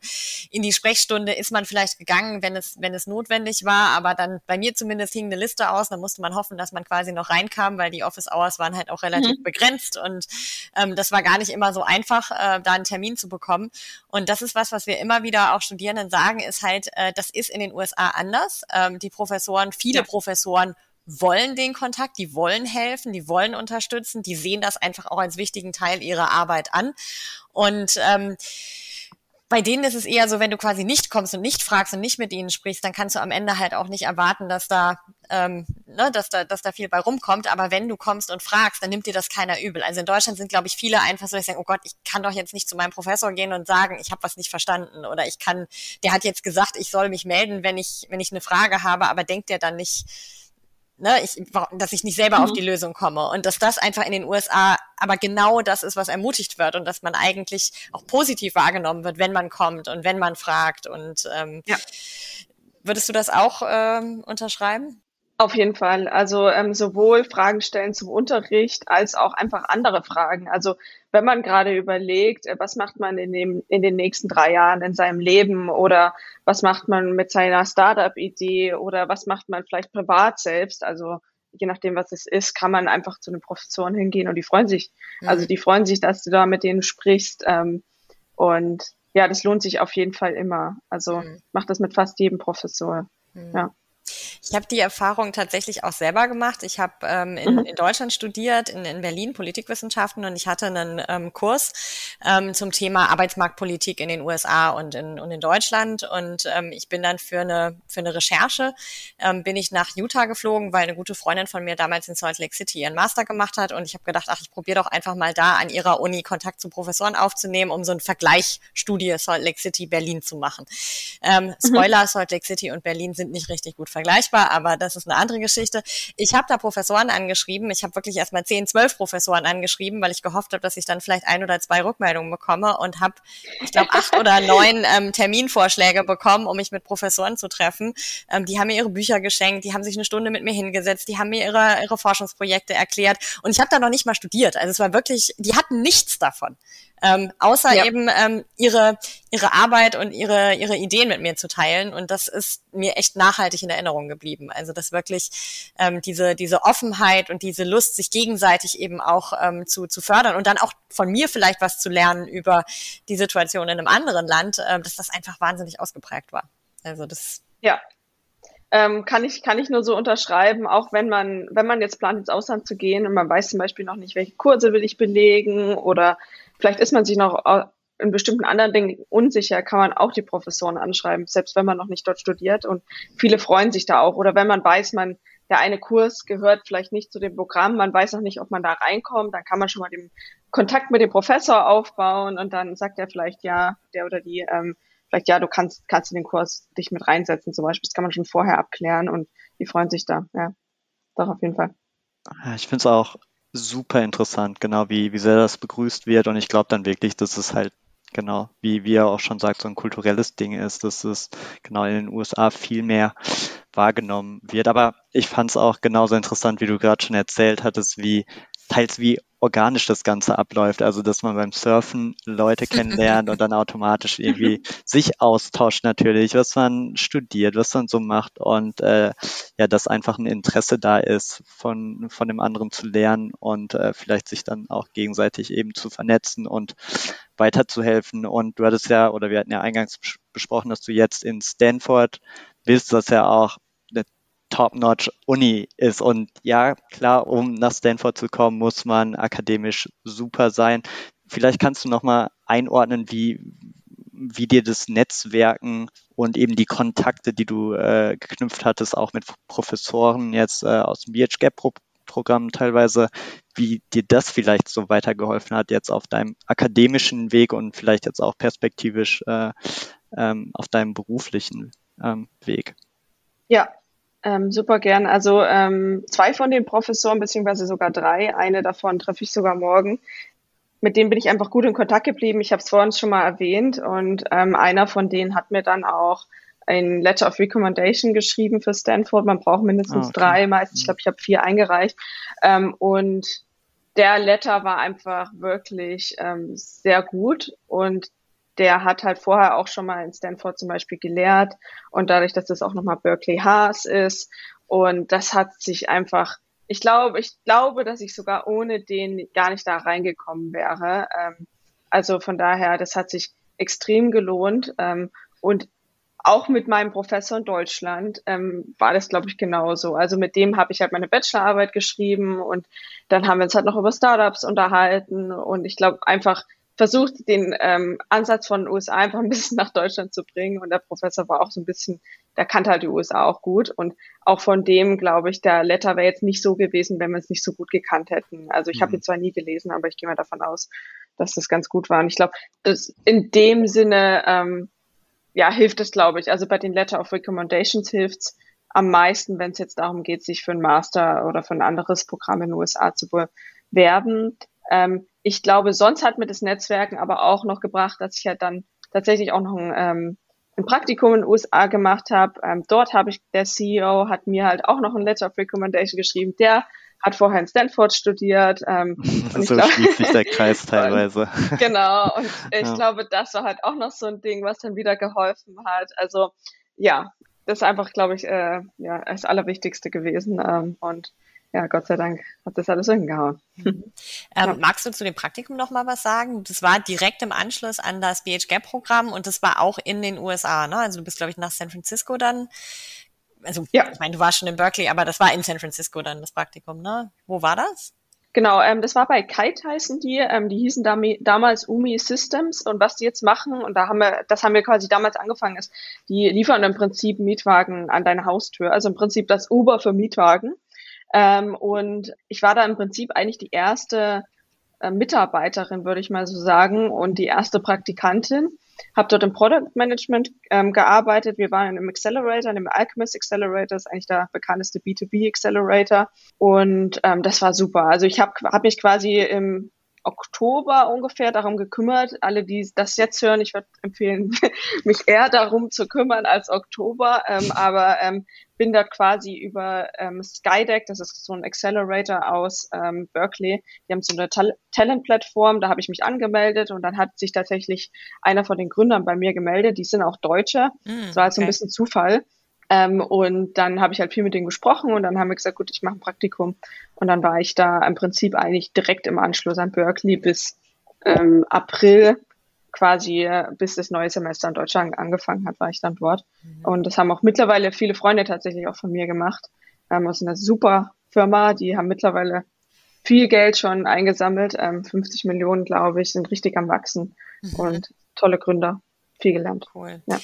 in die Sprechstunde ist man vielleicht gegangen, wenn es, wenn es notwendig war, aber dann bei mir zumindest hing eine Liste aus, dann musste man hoffen, dass man quasi noch reinkam, weil die Office Hours waren halt auch relativ mhm. begrenzt und ähm, das war gar nicht immer so einfach, äh, da einen Termin zu bekommen. Und das ist was, was wir immer wieder auch Studierenden sagen, ist halt, äh, das ist in den USA anders. Ähm, die Professoren, viele ja. Professoren wollen den Kontakt, die wollen helfen, die wollen unterstützen, die sehen das einfach auch als wichtigen Teil ihrer Arbeit an. Und ähm, bei denen ist es eher so, wenn du quasi nicht kommst und nicht fragst und nicht mit ihnen sprichst, dann kannst du am Ende halt auch nicht erwarten, dass da, ähm, ne, dass da, dass da viel bei rumkommt. Aber wenn du kommst und fragst, dann nimmt dir das keiner übel. Also in Deutschland sind, glaube ich, viele einfach so, dass sie sagen, oh Gott, ich kann doch jetzt nicht zu meinem Professor gehen und sagen, ich habe was nicht verstanden oder ich kann, der hat jetzt gesagt, ich soll mich melden, wenn ich, wenn ich eine Frage habe, aber denkt der dann nicht, ne, ich, dass ich nicht selber mhm. auf die Lösung komme und dass das einfach in den USA aber genau das ist, was ermutigt wird und dass man eigentlich auch positiv wahrgenommen wird, wenn man kommt und wenn man fragt und ähm, ja. würdest du das auch ähm, unterschreiben? Auf jeden Fall. Also ähm, sowohl Fragen stellen zum Unterricht als auch einfach andere Fragen. Also wenn man gerade überlegt, äh, was macht man in, dem, in den nächsten drei Jahren in seinem Leben oder was macht man mit seiner Startup-Idee oder was macht man vielleicht privat selbst, also je nachdem, was es ist, kann man einfach zu den Professoren hingehen und die freuen sich. Mhm. Also die freuen sich, dass du da mit denen sprichst. Ähm, und ja, das lohnt sich auf jeden Fall immer. Also mhm. macht das mit fast jedem Professor. Mhm. Ja. Ich habe die Erfahrung tatsächlich auch selber gemacht. Ich habe ähm, in, mhm. in, Deutschland studiert, in, in, Berlin Politikwissenschaften und ich hatte einen ähm, Kurs ähm, zum Thema Arbeitsmarktpolitik in den USA und in, und in Deutschland. Und ähm, ich bin dann für eine, für eine Recherche, ähm, bin ich nach Utah geflogen, weil eine gute Freundin von mir damals in Salt Lake City ihren Master gemacht hat. Und ich habe gedacht, ach, ich probiere doch einfach mal da an ihrer Uni Kontakt zu Professoren aufzunehmen, um so eine Vergleichsstudie Salt Lake City Berlin zu machen. Ähm, mhm. Spoiler, mhm. Salt Lake City und Berlin sind nicht richtig gut vergleichbar, aber das ist eine andere Geschichte. Ich habe da Professoren angeschrieben. Ich habe wirklich erstmal zehn, zwölf Professoren angeschrieben, weil ich gehofft habe, dass ich dann vielleicht ein oder zwei Rückmeldungen bekomme und habe, ich glaube, acht oder neun ähm, Terminvorschläge bekommen, um mich mit Professoren zu treffen. Ähm, die haben mir ihre Bücher geschenkt, die haben sich eine Stunde mit mir hingesetzt, die haben mir ihre, ihre Forschungsprojekte erklärt und ich habe da noch nicht mal studiert. Also es war wirklich, die hatten nichts davon ähm, außer ja. eben ähm, ihre ihre Arbeit und ihre ihre Ideen mit mir zu teilen und das ist mir echt nachhaltig in Erinnerung geblieben. Also dass wirklich ähm, diese diese Offenheit und diese Lust, sich gegenseitig eben auch ähm, zu zu fördern und dann auch von mir vielleicht was zu lernen über die Situation in einem anderen Land, äh, dass das einfach wahnsinnig ausgeprägt war. Also das ja, ähm, kann ich kann ich nur so unterschreiben, auch wenn man wenn man jetzt plant ins Ausland zu gehen und man weiß zum Beispiel noch nicht, welche Kurse will ich belegen oder Vielleicht ist man sich noch in bestimmten anderen Dingen unsicher, kann man auch die Professoren anschreiben, selbst wenn man noch nicht dort studiert. Und viele freuen sich da auch. Oder wenn man weiß, man, der eine Kurs gehört vielleicht nicht zu dem Programm, man weiß noch nicht, ob man da reinkommt, dann kann man schon mal den Kontakt mit dem Professor aufbauen und dann sagt er vielleicht ja, der oder die, ähm, vielleicht ja, du kannst, kannst in den Kurs dich mit reinsetzen zum Beispiel. Das kann man schon vorher abklären und die freuen sich da, ja. Doch, auf jeden Fall. Ich finde es auch super interessant, genau wie, wie sehr das begrüßt wird. Und ich glaube dann wirklich, dass es halt genau, wie, wie er auch schon sagt, so ein kulturelles Ding ist, dass es genau in den USA viel mehr wahrgenommen wird. Aber ich fand es auch genauso interessant, wie du gerade schon erzählt hattest, wie teils wie organisch das Ganze abläuft. Also, dass man beim Surfen Leute kennenlernt und dann automatisch irgendwie sich austauscht natürlich, was man studiert, was man so macht und äh, ja, dass einfach ein Interesse da ist, von, von dem anderen zu lernen und äh, vielleicht sich dann auch gegenseitig eben zu vernetzen und weiterzuhelfen. Und du hattest ja, oder wir hatten ja eingangs besprochen, dass du jetzt in Stanford bist, was ja auch Top-Notch-Uni ist. Und ja, klar, um nach Stanford zu kommen, muss man akademisch super sein. Vielleicht kannst du nochmal einordnen, wie, wie dir das Netzwerken und eben die Kontakte, die du äh, geknüpft hattest, auch mit Professoren jetzt äh, aus dem BHGAP-Programm teilweise, wie dir das vielleicht so weitergeholfen hat jetzt auf deinem akademischen Weg und vielleicht jetzt auch perspektivisch äh, ähm, auf deinem beruflichen ähm, Weg. Ja, ähm, super gern. Also ähm, zwei von den Professoren, beziehungsweise sogar drei, eine davon treffe ich sogar morgen. Mit denen bin ich einfach gut in Kontakt geblieben. Ich habe es vorhin schon mal erwähnt und ähm, einer von denen hat mir dann auch ein Letter of Recommendation geschrieben für Stanford. Man braucht mindestens ah, okay. drei, meistens. Ich glaube, ich habe vier eingereicht. Ähm, und der Letter war einfach wirklich ähm, sehr gut und der hat halt vorher auch schon mal in Stanford zum Beispiel gelehrt und dadurch, dass das auch nochmal Berkeley Haas ist und das hat sich einfach, ich glaube, ich glaube, dass ich sogar ohne den gar nicht da reingekommen wäre. Ähm, also von daher, das hat sich extrem gelohnt ähm, und auch mit meinem Professor in Deutschland ähm, war das, glaube ich, genauso. Also mit dem habe ich halt meine Bachelorarbeit geschrieben und dann haben wir uns halt noch über Startups unterhalten und ich glaube einfach, versucht, den ähm, Ansatz von den USA einfach ein bisschen nach Deutschland zu bringen. Und der Professor war auch so ein bisschen, der kannte halt die USA auch gut. Und auch von dem, glaube ich, der Letter wäre jetzt nicht so gewesen, wenn wir es nicht so gut gekannt hätten. Also ich mhm. habe ihn zwar nie gelesen, aber ich gehe mal davon aus, dass das ganz gut war. Und ich glaube, in dem Sinne, ähm, ja, hilft es, glaube ich. Also bei den Letter of Recommendations hilft's am meisten, wenn es jetzt darum geht, sich für ein Master oder für ein anderes Programm in den USA zu bewerben. Ähm, ich glaube, sonst hat mir das Netzwerken aber auch noch gebracht, dass ich halt dann tatsächlich auch noch ein, ähm, ein Praktikum in den USA gemacht habe. Ähm, dort habe ich, der CEO hat mir halt auch noch ein Letter of Recommendation geschrieben. Der hat vorher in Stanford studiert. Ähm, und so glaub, schließt sich der Kreis teilweise. Und, genau, und ich ja. glaube, das war halt auch noch so ein Ding, was dann wieder geholfen hat. Also ja, das ist einfach, glaube ich, äh, ja, das Allerwichtigste gewesen. Ähm, und ja, Gott sei Dank hat das alles hingehauen. Mhm. Ähm, ja. Magst du zu dem Praktikum noch mal was sagen? Das war direkt im Anschluss an das BHGAP-Programm und das war auch in den USA, ne? Also du bist, glaube ich, nach San Francisco dann. Also, ja. ich meine, du warst schon in Berkeley, aber das war in San Francisco dann das Praktikum, ne? Wo war das? Genau, ähm, das war bei Kite heißen die. Ähm, die hießen dam damals Umi Systems und was die jetzt machen, und da haben wir, das haben wir quasi damals angefangen, ist, die liefern im Prinzip Mietwagen an deine Haustür. Also im Prinzip das Uber für Mietwagen. Ähm, und ich war da im Prinzip eigentlich die erste äh, Mitarbeiterin, würde ich mal so sagen, und die erste Praktikantin. Habe dort im Product Management ähm, gearbeitet. Wir waren im Accelerator, im Alchemist Accelerator, ist eigentlich der bekannteste B2B Accelerator. Und ähm, das war super. Also ich habe hab mich quasi im Oktober ungefähr darum gekümmert. Alle, die das jetzt hören, ich würde empfehlen, mich eher darum zu kümmern als Oktober. Ähm, aber ähm, bin da quasi über ähm, Skydeck, das ist so ein Accelerator aus ähm, Berkeley, die haben so eine Tal Talent-Plattform, da habe ich mich angemeldet und dann hat sich tatsächlich einer von den Gründern bei mir gemeldet, die sind auch Deutsche. Mm, das war halt so ein bisschen Zufall. Ähm, und dann habe ich halt viel mit denen gesprochen und dann haben wir gesagt, gut, ich mache ein Praktikum. Und dann war ich da im Prinzip eigentlich direkt im Anschluss an Berkeley bis ähm, April quasi, äh, bis das neue Semester in Deutschland angefangen hat, war ich dann dort. Mhm. Und das haben auch mittlerweile viele Freunde tatsächlich auch von mir gemacht. Ähm, das ist eine super Firma, die haben mittlerweile viel Geld schon eingesammelt, ähm, 50 Millionen, glaube ich, sind richtig am Wachsen mhm. und tolle Gründer, viel gelernt. Cool. Ja.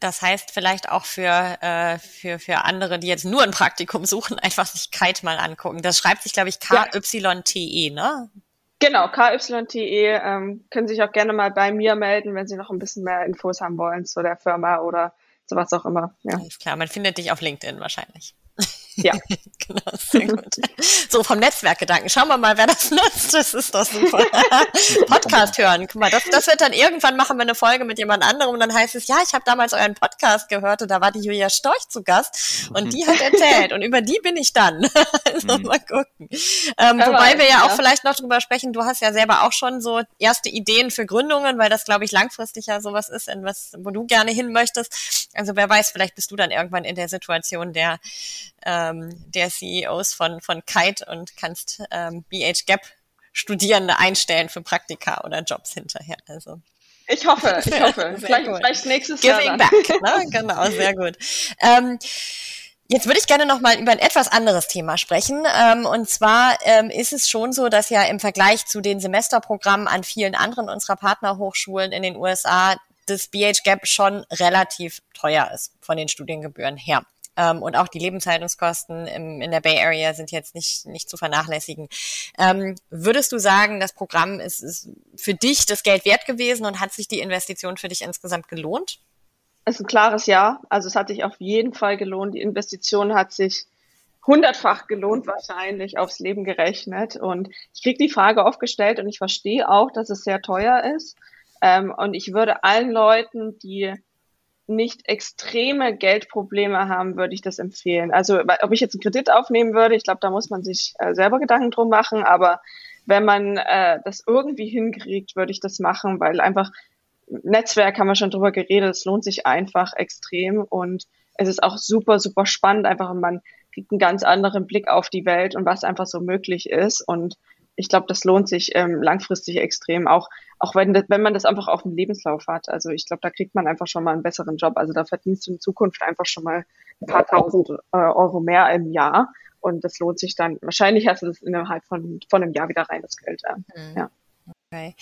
Das heißt vielleicht auch für, äh, für, für andere, die jetzt nur ein Praktikum suchen, einfach sich Kite mal angucken. Das schreibt sich, glaube ich, K-Y-T-E, ne? Genau, KYTE ähm, können sich auch gerne mal bei mir melden, wenn Sie noch ein bisschen mehr Infos haben wollen zu der Firma oder zu was auch immer. Ja. Alles klar, man findet dich auf LinkedIn wahrscheinlich. Ja. genau, sehr gut. So, vom Netzwerkgedanken. Schauen wir mal, wer das nutzt. Das ist doch super. Podcast hören. Guck mal, das, das wird dann irgendwann machen wir eine Folge mit jemand anderem und dann heißt es, ja, ich habe damals euren Podcast gehört und da war die Julia Storch zu Gast und die hat erzählt und über die bin ich dann. also mhm. mal gucken. Ähm, wobei wir ja auch vielleicht noch drüber sprechen, du hast ja selber auch schon so erste Ideen für Gründungen, weil das, glaube ich, langfristig ja sowas ist, in was, wo du gerne hin möchtest. Also wer weiß, vielleicht bist du dann irgendwann in der Situation, der ähm, der CEOs von, von Kite und kannst ähm, BH Gap Studierende einstellen für Praktika oder Jobs hinterher. Also. Ich hoffe, ich hoffe. vielleicht, vielleicht nächstes Giving Jahr. Giving back, ne? genau, sehr gut. Ähm, Jetzt würde ich gerne noch mal über ein etwas anderes Thema sprechen. Ähm, und zwar ähm, ist es schon so, dass ja im Vergleich zu den Semesterprogrammen an vielen anderen unserer Partnerhochschulen in den USA das BH Gap schon relativ teuer ist von den Studiengebühren her. Ähm, und auch die Lebenshaltungskosten im, in der Bay Area sind jetzt nicht, nicht zu vernachlässigen. Ähm, würdest du sagen, das Programm ist, ist für dich das Geld wert gewesen und hat sich die Investition für dich insgesamt gelohnt? ist ein klares Ja. Also es hat sich auf jeden Fall gelohnt. Die Investition hat sich hundertfach gelohnt wahrscheinlich aufs Leben gerechnet. Und ich kriege die Frage oft gestellt und ich verstehe auch, dass es sehr teuer ist. Ähm, und ich würde allen Leuten, die nicht extreme Geldprobleme haben, würde ich das empfehlen. Also ob ich jetzt einen Kredit aufnehmen würde, ich glaube, da muss man sich äh, selber Gedanken drum machen. Aber wenn man äh, das irgendwie hinkriegt, würde ich das machen, weil einfach Netzwerk haben wir schon drüber geredet, es lohnt sich einfach extrem und es ist auch super, super spannend, einfach man kriegt einen ganz anderen Blick auf die Welt und was einfach so möglich ist und ich glaube, das lohnt sich ähm, langfristig extrem, auch, auch wenn, das, wenn man das einfach auf dem Lebenslauf hat. Also ich glaube, da kriegt man einfach schon mal einen besseren Job. Also da verdienst du in Zukunft einfach schon mal ein paar tausend äh, Euro mehr im Jahr. Und das lohnt sich dann. Wahrscheinlich hast du das innerhalb von, von einem Jahr wieder rein, das Geld. Äh, mhm. Ja. Okay.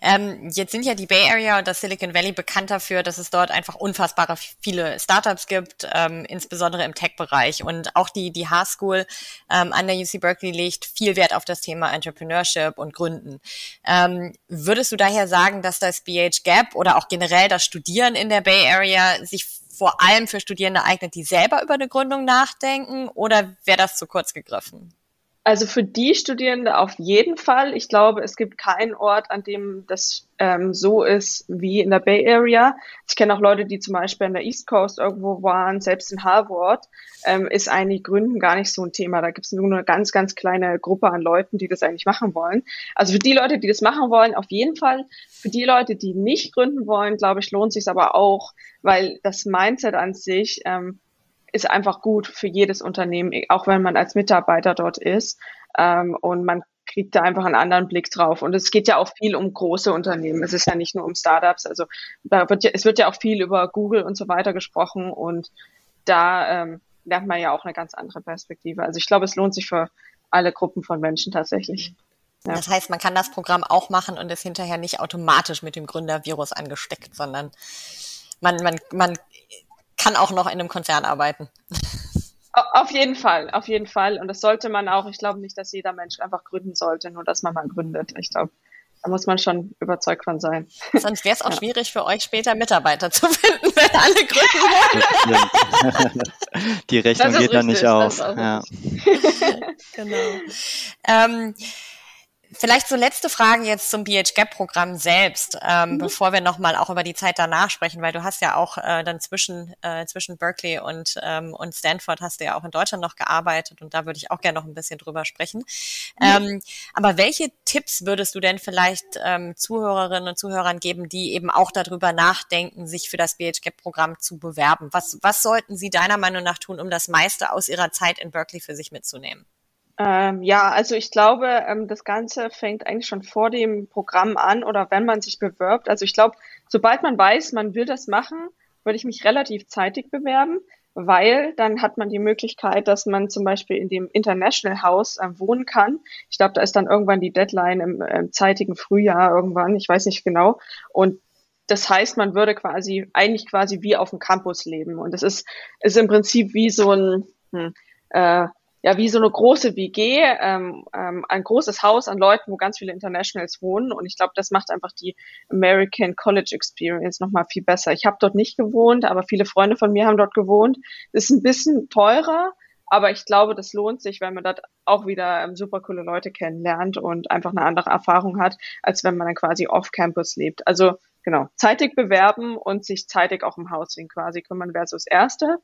Ähm, jetzt sind ja die Bay Area und das Silicon Valley bekannt dafür, dass es dort einfach unfassbare viele Startups gibt, ähm, insbesondere im Tech-Bereich. Und auch die, die H-School ähm, an der UC Berkeley legt viel Wert auf das Thema Entrepreneurship und Gründen. Ähm, würdest du daher sagen, dass das BH Gap oder auch generell das Studieren in der Bay Area sich vor allem für Studierende eignet, die selber über eine Gründung nachdenken, oder wäre das zu kurz gegriffen? Also für die Studierende auf jeden Fall. Ich glaube, es gibt keinen Ort, an dem das ähm, so ist wie in der Bay Area. Ich kenne auch Leute, die zum Beispiel an der East Coast irgendwo waren, selbst in Harvard, ähm, ist eigentlich Gründen gar nicht so ein Thema. Da gibt es nur eine ganz, ganz kleine Gruppe an Leuten, die das eigentlich machen wollen. Also für die Leute, die das machen wollen, auf jeden Fall. Für die Leute, die nicht gründen wollen, glaube ich, lohnt sich aber auch, weil das Mindset an sich ähm, ist einfach gut für jedes Unternehmen, auch wenn man als Mitarbeiter dort ist. Ähm, und man kriegt da einfach einen anderen Blick drauf. Und es geht ja auch viel um große Unternehmen. Es ist ja nicht nur um Startups. Also wird ja, es wird ja auch viel über Google und so weiter gesprochen und da ähm, lernt man ja auch eine ganz andere Perspektive. Also ich glaube, es lohnt sich für alle Gruppen von Menschen tatsächlich. Ja. Das heißt, man kann das Programm auch machen und ist hinterher nicht automatisch mit dem Gründervirus angesteckt, sondern man, man, man kann auch noch in einem Konzern arbeiten. Auf jeden Fall, auf jeden Fall. Und das sollte man auch. Ich glaube nicht, dass jeder Mensch einfach gründen sollte, nur dass man mal gründet. Ich glaube, da muss man schon überzeugt von sein. Sonst wäre es auch ja. schwierig für euch später Mitarbeiter zu finden, wenn alle gründen wollen. Die Rechnung geht dann nicht auf. Ja. genau. Ähm, Vielleicht so letzte Fragen jetzt zum BHGAP-Programm selbst, ähm, mhm. bevor wir nochmal auch über die Zeit danach sprechen, weil du hast ja auch äh, dann zwischen, äh, zwischen Berkeley und, ähm, und Stanford hast du ja auch in Deutschland noch gearbeitet und da würde ich auch gerne noch ein bisschen drüber sprechen. Mhm. Ähm, aber welche Tipps würdest du denn vielleicht ähm, Zuhörerinnen und Zuhörern geben, die eben auch darüber nachdenken, sich für das BHGAP-Programm zu bewerben? Was, was sollten sie deiner Meinung nach tun, um das meiste aus ihrer Zeit in Berkeley für sich mitzunehmen? Ähm, ja, also ich glaube, ähm, das Ganze fängt eigentlich schon vor dem Programm an oder wenn man sich bewirbt. Also ich glaube, sobald man weiß, man will das machen, würde ich mich relativ zeitig bewerben, weil dann hat man die Möglichkeit, dass man zum Beispiel in dem International House äh, wohnen kann. Ich glaube, da ist dann irgendwann die Deadline im, im zeitigen Frühjahr irgendwann, ich weiß nicht genau. Und das heißt, man würde quasi eigentlich quasi wie auf dem Campus leben. Und es ist, ist im Prinzip wie so ein hm, äh, ja wie so eine große WG, ähm, ähm, ein großes Haus an Leuten, wo ganz viele Internationals wohnen. Und ich glaube, das macht einfach die American College Experience nochmal viel besser. Ich habe dort nicht gewohnt, aber viele Freunde von mir haben dort gewohnt. ist ein bisschen teurer, aber ich glaube, das lohnt sich, wenn man dort auch wieder ähm, super coole Leute kennenlernt und einfach eine andere Erfahrung hat, als wenn man dann quasi off-Campus lebt. Also genau, zeitig bewerben und sich zeitig auch im Housing quasi kümmern wäre so das Erste.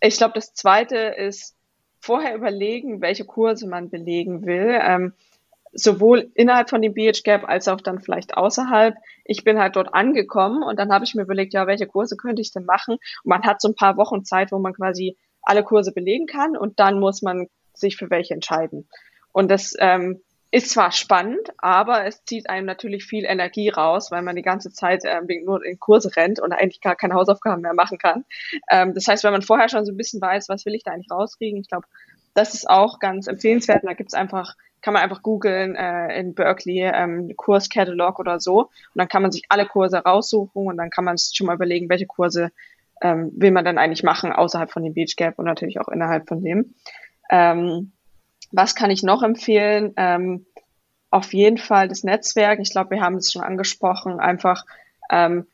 Ich glaube, das Zweite ist, vorher überlegen, welche Kurse man belegen will. Ähm, sowohl innerhalb von dem BH Gap als auch dann vielleicht außerhalb. Ich bin halt dort angekommen und dann habe ich mir überlegt, ja, welche Kurse könnte ich denn machen? Und man hat so ein paar Wochen Zeit, wo man quasi alle Kurse belegen kann und dann muss man sich für welche entscheiden. Und das ähm, ist zwar spannend, aber es zieht einem natürlich viel Energie raus, weil man die ganze Zeit äh, nur in Kurse rennt und eigentlich gar keine Hausaufgaben mehr machen kann. Ähm, das heißt, wenn man vorher schon so ein bisschen weiß, was will ich da eigentlich rauskriegen, ich glaube, das ist auch ganz empfehlenswert. Und da gibt's einfach, kann man einfach googeln äh, in Berkeley ähm, Kurskatalog oder so. Und dann kann man sich alle Kurse raussuchen und dann kann man schon mal überlegen, welche Kurse ähm, will man dann eigentlich machen außerhalb von dem Beach Gap und natürlich auch innerhalb von dem. Ähm, was kann ich noch empfehlen? Ähm, auf jeden Fall das Netzwerk. Ich glaube, wir haben es schon angesprochen. Einfach ähm,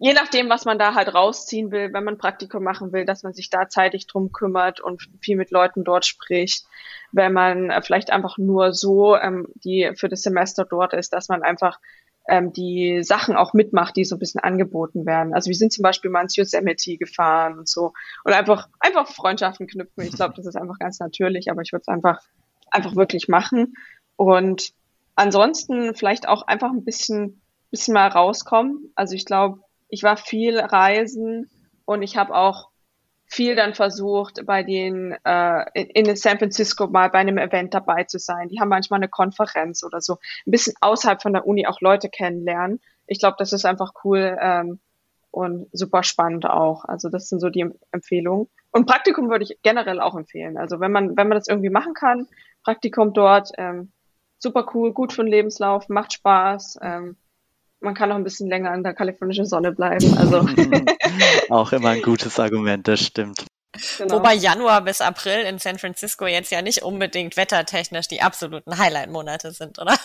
je nachdem, was man da halt rausziehen will, wenn man Praktikum machen will, dass man sich da zeitig drum kümmert und viel mit Leuten dort spricht. Wenn man äh, vielleicht einfach nur so ähm, die für das Semester dort ist, dass man einfach ähm, die Sachen auch mitmacht, die so ein bisschen angeboten werden. Also wir sind zum Beispiel mal ins Yosemite gefahren und so und einfach einfach Freundschaften knüpfen. Ich glaube, das ist einfach ganz natürlich, aber ich würde es einfach einfach wirklich machen und ansonsten vielleicht auch einfach ein bisschen bisschen mal rauskommen. Also ich glaube, ich war viel reisen und ich habe auch viel dann versucht, bei den äh, in, in San Francisco mal bei einem Event dabei zu sein. Die haben manchmal eine Konferenz oder so. Ein bisschen außerhalb von der Uni auch Leute kennenlernen. Ich glaube, das ist einfach cool ähm, und super spannend auch. Also das sind so die Empfehlungen. Und Praktikum würde ich generell auch empfehlen. Also wenn man wenn man das irgendwie machen kann, Praktikum dort, ähm, super cool, gut für den Lebenslauf, macht Spaß. Ähm, man kann noch ein bisschen länger an der kalifornischen Sonne bleiben. Also. auch immer ein gutes Argument, das stimmt. Genau. Wobei Januar bis April in San Francisco jetzt ja nicht unbedingt wettertechnisch die absoluten Highlight-Monate sind, oder?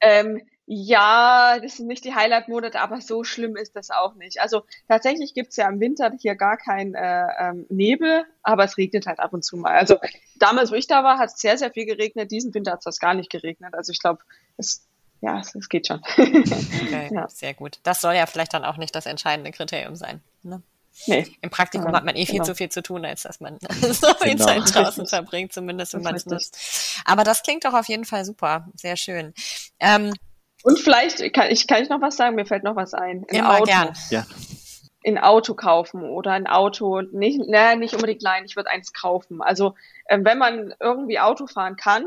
ähm, ja, das sind nicht die Highlight-Monate, aber so schlimm ist das auch nicht. Also tatsächlich gibt's ja im Winter hier gar keinen äh, ähm, Nebel, aber es regnet halt ab und zu mal. Also damals, wo ich da war, hat es sehr, sehr viel geregnet. Diesen Winter hat es fast gar nicht geregnet. Also ich glaube, es ja, es, es geht schon. okay, ja. Sehr gut. Das soll ja vielleicht dann auch nicht das entscheidende Kriterium sein. Ne? Nee. Im Praktikum ja, hat man eh viel genau. zu viel zu tun, als dass man so viel genau. Zeit draußen verbringt, zumindest wenn man es nutzt. Aber das klingt doch auf jeden Fall super. Sehr schön. Ähm, Und vielleicht kann ich, kann ich noch was sagen, mir fällt noch was ein. Ein immer Auto. gern. Ja. Ein Auto kaufen oder ein Auto, nicht, naja, nicht unbedingt klein, ich würde eins kaufen. Also äh, wenn man irgendwie Auto fahren kann,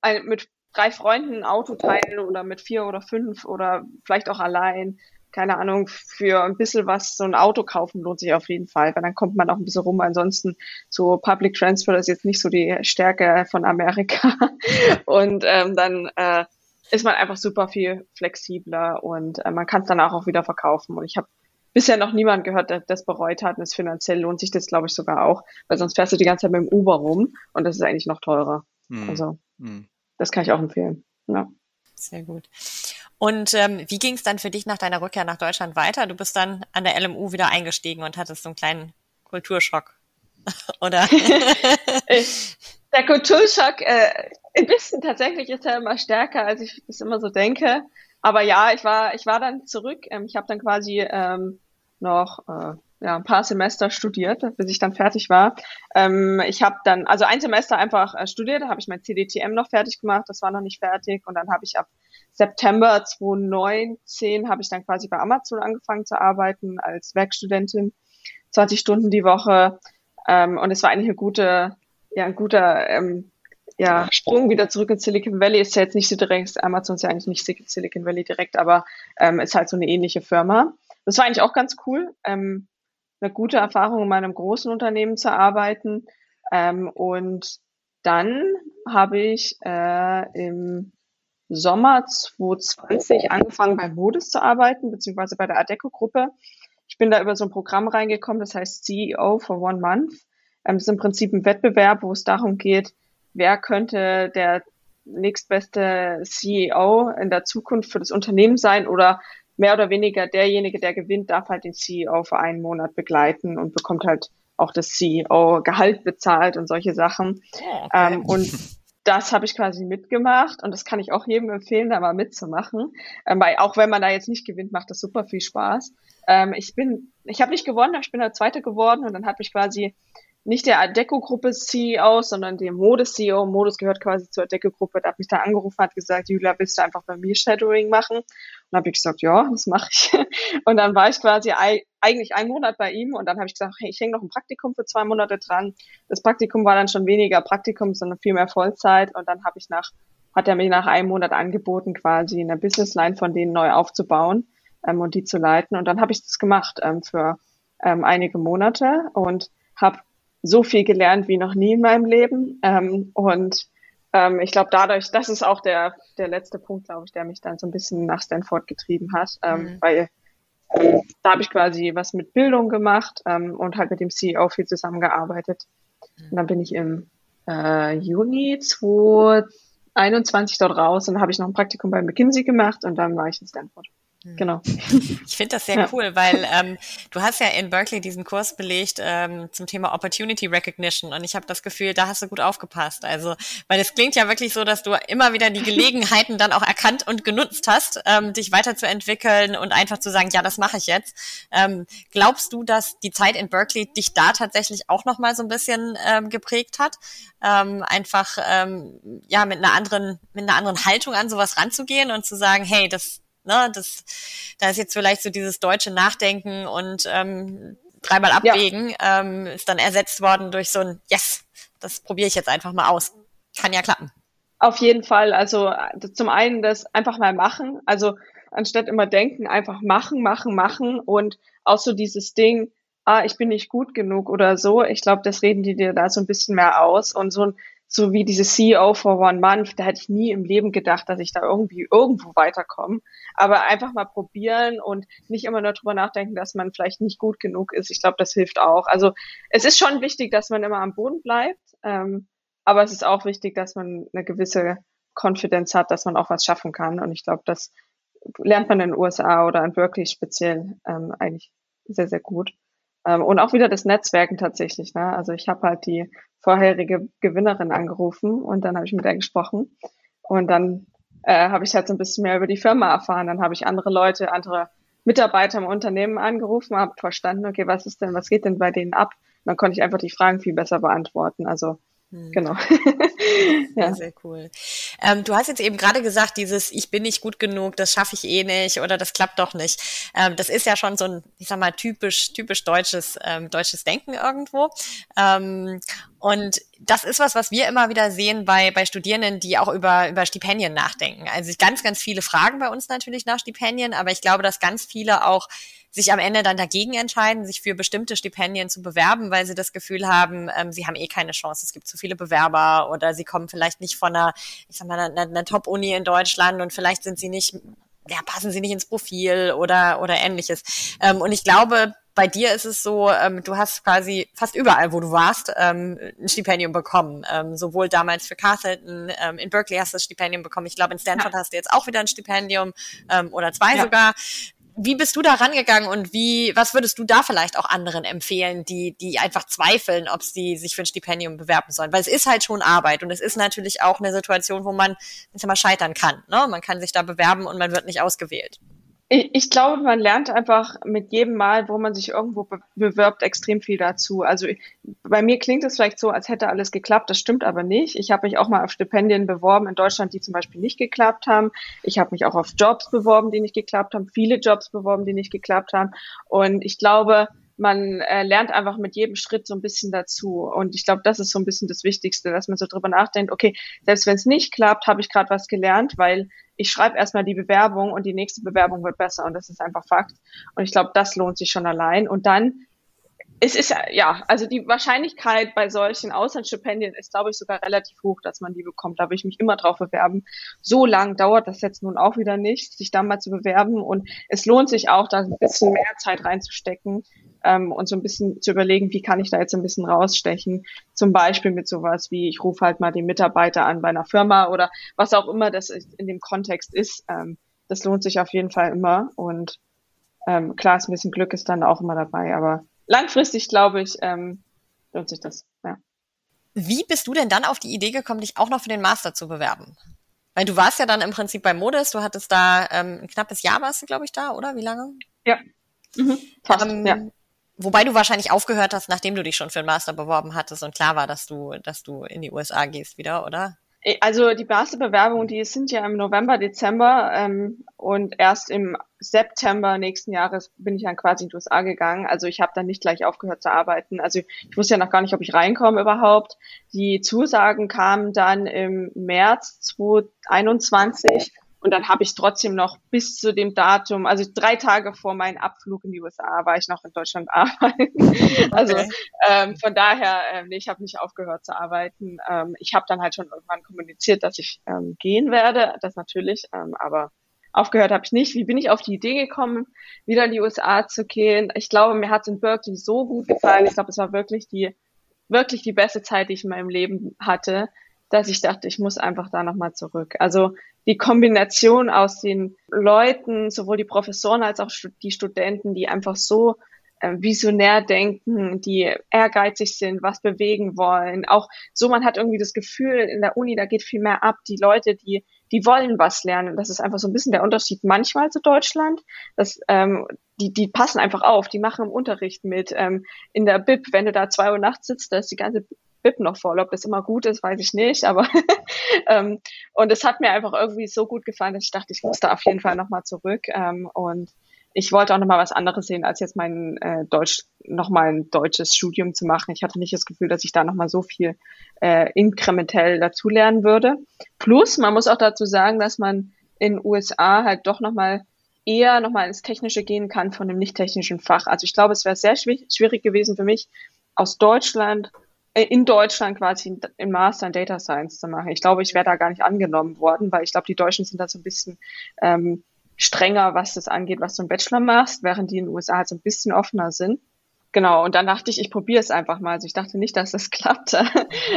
ein, mit drei Freunden ein Auto teilen oder mit vier oder fünf oder vielleicht auch allein. Keine Ahnung, für ein bisschen was so ein Auto kaufen lohnt sich auf jeden Fall, weil dann kommt man auch ein bisschen rum. Ansonsten so Public Transport ist jetzt nicht so die Stärke von Amerika. Und ähm, dann äh, ist man einfach super viel flexibler und äh, man kann es dann auch wieder verkaufen. Und ich habe bisher noch niemand gehört, der das bereut hat. Und es finanziell lohnt sich das, glaube ich, sogar auch, weil sonst fährst du die ganze Zeit mit dem Uber rum und das ist eigentlich noch teurer. Hm. Also. Hm das kann ich auch empfehlen. Ja. Sehr gut. Und ähm, wie ging es dann für dich nach deiner Rückkehr nach Deutschland weiter? Du bist dann an der LMU wieder eingestiegen und hattest so einen kleinen Kulturschock, oder? der Kulturschock, äh, ein bisschen tatsächlich ist er immer stärker, als ich es immer so denke. Aber ja, ich war, ich war dann zurück. Ähm, ich habe dann quasi ähm, noch äh, ja, ein paar Semester studiert, bis ich dann fertig war. Ähm, ich habe dann, also ein Semester einfach äh, studiert, da habe ich mein CDTM noch fertig gemacht, das war noch nicht fertig und dann habe ich ab September 2019 habe ich dann quasi bei Amazon angefangen zu arbeiten als Werkstudentin, 20 Stunden die Woche ähm, und es war eigentlich eine gute, ja, ein guter ähm, ja, Sprung wieder zurück in Silicon Valley ist ja jetzt nicht so direkt, Amazon ist ja eigentlich nicht Silicon Valley direkt, aber ähm, ist halt so eine ähnliche Firma. Das war eigentlich auch ganz cool. Ähm, eine gute Erfahrung, in meinem großen Unternehmen zu arbeiten. Ähm, und dann habe ich äh, im Sommer 2020 angefangen bei Modus zu arbeiten, beziehungsweise bei der Adeco-Gruppe. Ich bin da über so ein Programm reingekommen, das heißt CEO for One Month. Ähm, das ist im Prinzip ein Wettbewerb, wo es darum geht, wer könnte der nächstbeste CEO in der Zukunft für das Unternehmen sein oder mehr oder weniger derjenige, der gewinnt, darf halt den CEO für einen Monat begleiten und bekommt halt auch das CEO-Gehalt bezahlt und solche Sachen. Okay. Ähm, und das habe ich quasi mitgemacht und das kann ich auch jedem empfehlen, da mal mitzumachen. Ähm, weil auch wenn man da jetzt nicht gewinnt, macht das super viel Spaß. Ähm, ich bin, ich habe nicht gewonnen, ich bin der Zweite geworden und dann hat mich quasi nicht der Adecco-Gruppe CEO, sondern dem Mode-CEO. Modus gehört quasi zur Adecco-Gruppe. Der hat mich da angerufen, hat gesagt, Julia, willst du einfach bei mir Shadowing machen? Und habe ich gesagt, ja, das mache ich. Und dann war ich quasi eigentlich einen Monat bei ihm und dann habe ich gesagt, hey, ich hänge noch ein Praktikum für zwei Monate dran. Das Praktikum war dann schon weniger Praktikum, sondern viel mehr Vollzeit. Und dann habe ich nach, hat er mir nach einem Monat angeboten, quasi eine Businessline von denen neu aufzubauen ähm, und die zu leiten. Und dann habe ich das gemacht ähm, für ähm, einige Monate und habe so viel gelernt wie noch nie in meinem Leben. Ähm, und ähm, ich glaube, dadurch, das ist auch der, der letzte Punkt, glaube ich, der mich dann so ein bisschen nach Stanford getrieben hat, ähm, mhm. weil da habe ich quasi was mit Bildung gemacht ähm, und halt mit dem CEO viel zusammengearbeitet. Mhm. Und dann bin ich im äh, Juni 2021 dort raus und habe ich noch ein Praktikum bei McKinsey gemacht und dann war ich in Stanford. Hm. Genau. Ich finde das sehr ja. cool, weil ähm, du hast ja in Berkeley diesen Kurs belegt ähm, zum Thema Opportunity Recognition und ich habe das Gefühl, da hast du gut aufgepasst. Also, weil es klingt ja wirklich so, dass du immer wieder die Gelegenheiten dann auch erkannt und genutzt hast, ähm, dich weiterzuentwickeln und einfach zu sagen, ja, das mache ich jetzt. Ähm, glaubst du, dass die Zeit in Berkeley dich da tatsächlich auch noch mal so ein bisschen ähm, geprägt hat? Ähm, einfach ähm, ja mit einer anderen mit einer anderen Haltung an sowas ranzugehen und zu sagen, hey, das Ne? Das, da ist jetzt vielleicht so dieses deutsche Nachdenken und ähm, dreimal abwägen, ja. ähm, ist dann ersetzt worden durch so ein Yes, das probiere ich jetzt einfach mal aus. Kann ja klappen. Auf jeden Fall. Also zum einen das einfach mal machen. Also anstatt immer denken, einfach machen, machen, machen und auch so dieses Ding, ah, ich bin nicht gut genug oder so. Ich glaube, das reden die dir da so ein bisschen mehr aus und so ein so wie diese CEO for One Month, da hätte ich nie im Leben gedacht, dass ich da irgendwie irgendwo weiterkomme. Aber einfach mal probieren und nicht immer nur drüber nachdenken, dass man vielleicht nicht gut genug ist. Ich glaube, das hilft auch. Also es ist schon wichtig, dass man immer am Boden bleibt, ähm, aber es ist auch wichtig, dass man eine gewisse Confidence hat, dass man auch was schaffen kann. Und ich glaube, das lernt man in den USA oder in Berkeley speziell ähm, eigentlich sehr, sehr gut. Ähm, und auch wieder das Netzwerken tatsächlich. Ne? Also ich habe halt die vorherige Gewinnerin angerufen und dann habe ich mit der gesprochen. Und dann äh, habe ich halt so ein bisschen mehr über die Firma erfahren. Dann habe ich andere Leute, andere Mitarbeiter im Unternehmen angerufen, habe verstanden, okay, was ist denn, was geht denn bei denen ab? Und dann konnte ich einfach die Fragen viel besser beantworten. Also. Genau. ja. Sehr cool. Ähm, du hast jetzt eben gerade gesagt, dieses Ich bin nicht gut genug, das schaffe ich eh nicht oder das klappt doch nicht. Ähm, das ist ja schon so ein, ich sag mal, typisch, typisch deutsches, ähm, deutsches Denken irgendwo. Ähm, und das ist was, was wir immer wieder sehen bei, bei Studierenden, die auch über, über Stipendien nachdenken. Also ganz, ganz viele fragen bei uns natürlich nach Stipendien, aber ich glaube, dass ganz viele auch sich am Ende dann dagegen entscheiden, sich für bestimmte Stipendien zu bewerben, weil sie das Gefühl haben, ähm, sie haben eh keine Chance, es gibt zu viele Bewerber oder sie kommen vielleicht nicht von einer, ich sag mal, einer, einer Top-Uni in Deutschland und vielleicht sind sie nicht, ja, passen sie nicht ins Profil oder, oder ähnliches. Ähm, und ich glaube, bei dir ist es so, ähm, du hast quasi fast überall, wo du warst, ähm, ein Stipendium bekommen. Ähm, sowohl damals für Castleton, ähm, in Berkeley hast du das Stipendium bekommen. Ich glaube, in Stanford ja. hast du jetzt auch wieder ein Stipendium ähm, oder zwei ja. sogar wie bist du da rangegangen und wie, was würdest du da vielleicht auch anderen empfehlen, die, die einfach zweifeln, ob sie sich für ein Stipendium bewerben sollen? Weil es ist halt schon Arbeit und es ist natürlich auch eine Situation, wo man, ich sag mal, scheitern kann. Ne? Man kann sich da bewerben und man wird nicht ausgewählt. Ich, ich glaube, man lernt einfach mit jedem Mal, wo man sich irgendwo be bewirbt, extrem viel dazu. Also bei mir klingt es vielleicht so, als hätte alles geklappt. Das stimmt aber nicht. Ich habe mich auch mal auf Stipendien beworben in Deutschland, die zum Beispiel nicht geklappt haben. Ich habe mich auch auf Jobs beworben, die nicht geklappt haben. Viele Jobs beworben, die nicht geklappt haben. Und ich glaube, man äh, lernt einfach mit jedem Schritt so ein bisschen dazu. Und ich glaube, das ist so ein bisschen das Wichtigste, dass man so drüber nachdenkt, okay, selbst wenn es nicht klappt, habe ich gerade was gelernt, weil ich schreibe erstmal die Bewerbung und die nächste Bewerbung wird besser und das ist einfach Fakt. Und ich glaube, das lohnt sich schon allein. Und dann es ist ja, also die Wahrscheinlichkeit bei solchen Auslandsstipendien ist, glaube ich, sogar relativ hoch, dass man die bekommt. Da würde ich mich immer drauf bewerben. So lang dauert das jetzt nun auch wieder nicht, sich da mal zu bewerben. Und es lohnt sich auch, da ein bisschen mehr Zeit reinzustecken ähm, und so ein bisschen zu überlegen, wie kann ich da jetzt ein bisschen rausstechen. Zum Beispiel mit sowas wie, ich rufe halt mal den Mitarbeiter an bei einer Firma oder was auch immer das in dem Kontext ist. Ähm, das lohnt sich auf jeden Fall immer. Und ähm, klar, ist ein bisschen Glück ist dann auch immer dabei, aber langfristig, glaube ich, ähm, lohnt sich das. Ja. Wie bist du denn dann auf die Idee gekommen, dich auch noch für den Master zu bewerben? Weil du warst ja dann im Prinzip bei Modest, du hattest da ähm, ein knappes Jahr warst du, glaube ich, da, oder? Wie lange? Ja. Mhm, fast, ähm, ja. Wobei du wahrscheinlich aufgehört hast, nachdem du dich schon für den Master beworben hattest und klar war, dass du, dass du in die USA gehst wieder, oder? Also die Masterbewerbungen, die sind ja im November, Dezember ähm, und erst im September nächsten Jahres bin ich dann quasi in die USA gegangen. Also ich habe dann nicht gleich aufgehört zu arbeiten. Also ich wusste ja noch gar nicht, ob ich reinkomme überhaupt. Die Zusagen kamen dann im März 2021 und dann habe ich trotzdem noch bis zu dem Datum, also drei Tage vor meinem Abflug in die USA, war ich noch in Deutschland arbeiten. also ähm, von daher, äh, nee, ich habe nicht aufgehört zu arbeiten. Ähm, ich habe dann halt schon irgendwann kommuniziert, dass ich ähm, gehen werde, das natürlich, ähm, aber aufgehört habe ich nicht. Wie bin ich auf die Idee gekommen, wieder in die USA zu gehen? Ich glaube, mir hat es in Berkeley so gut gefallen. Ich glaube, es war wirklich die wirklich die beste Zeit, die ich in meinem Leben hatte, dass ich dachte, ich muss einfach da nochmal zurück. Also die Kombination aus den Leuten, sowohl die Professoren als auch die Studenten, die einfach so äh, visionär denken, die ehrgeizig sind, was bewegen wollen. Auch so, man hat irgendwie das Gefühl, in der Uni, da geht viel mehr ab. Die Leute, die, die wollen was lernen. Das ist einfach so ein bisschen der Unterschied manchmal zu Deutschland. Das, ähm, die, die passen einfach auf, die machen im Unterricht mit. Ähm, in der Bib, wenn du da zwei Uhr nachts sitzt, da ist die ganze BIP noch voll. Ob das immer gut ist, weiß ich nicht. Aber ähm, und es hat mir einfach irgendwie so gut gefallen, dass ich dachte, ich muss da auf jeden Fall nochmal zurück. Ähm, und ich wollte auch nochmal was anderes sehen, als jetzt mein äh, Deutsch, nochmal ein deutsches Studium zu machen. Ich hatte nicht das Gefühl, dass ich da nochmal so viel äh, inkrementell dazulernen würde. Plus, man muss auch dazu sagen, dass man in USA halt doch nochmal eher nochmal ins Technische gehen kann von dem nicht technischen Fach. Also ich glaube, es wäre sehr schwierig gewesen für mich, aus Deutschland in Deutschland quasi im Master in Data Science zu machen. Ich glaube, ich wäre da gar nicht angenommen worden, weil ich glaube, die Deutschen sind da so ein bisschen ähm, strenger, was das angeht, was du im Bachelor machst, während die in den USA halt so ein bisschen offener sind. Genau, und dann dachte ich, ich probiere es einfach mal. Also ich dachte nicht, dass das klappt.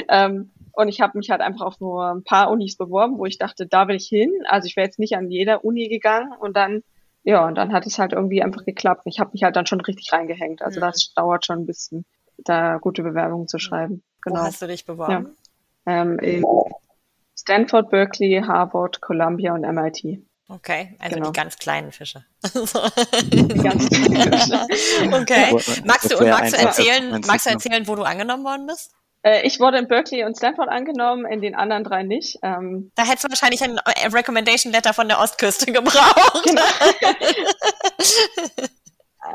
ähm, und ich habe mich halt einfach auf nur ein paar Unis beworben, wo ich dachte, da will ich hin. Also ich wäre jetzt nicht an jeder Uni gegangen und dann, ja, und dann hat es halt irgendwie einfach geklappt. Ich habe mich halt dann schon richtig reingehängt. Also das dauert schon ein bisschen da gute Bewerbungen zu schreiben. Genau. Wo hast du dich beworben? Ja. Ähm, in Stanford, Berkeley, Harvard, Columbia und MIT. Okay, also genau. die ganz kleinen Fische. die ganz kleinen Fische. Okay. Magst du, und magst du erzählen, magst du erzählen, wo du angenommen worden bist? Äh, ich wurde in Berkeley und Stanford angenommen, in den anderen drei nicht. Ähm, da hättest du wahrscheinlich ein Recommendation Letter von der Ostküste gebraucht. Genau.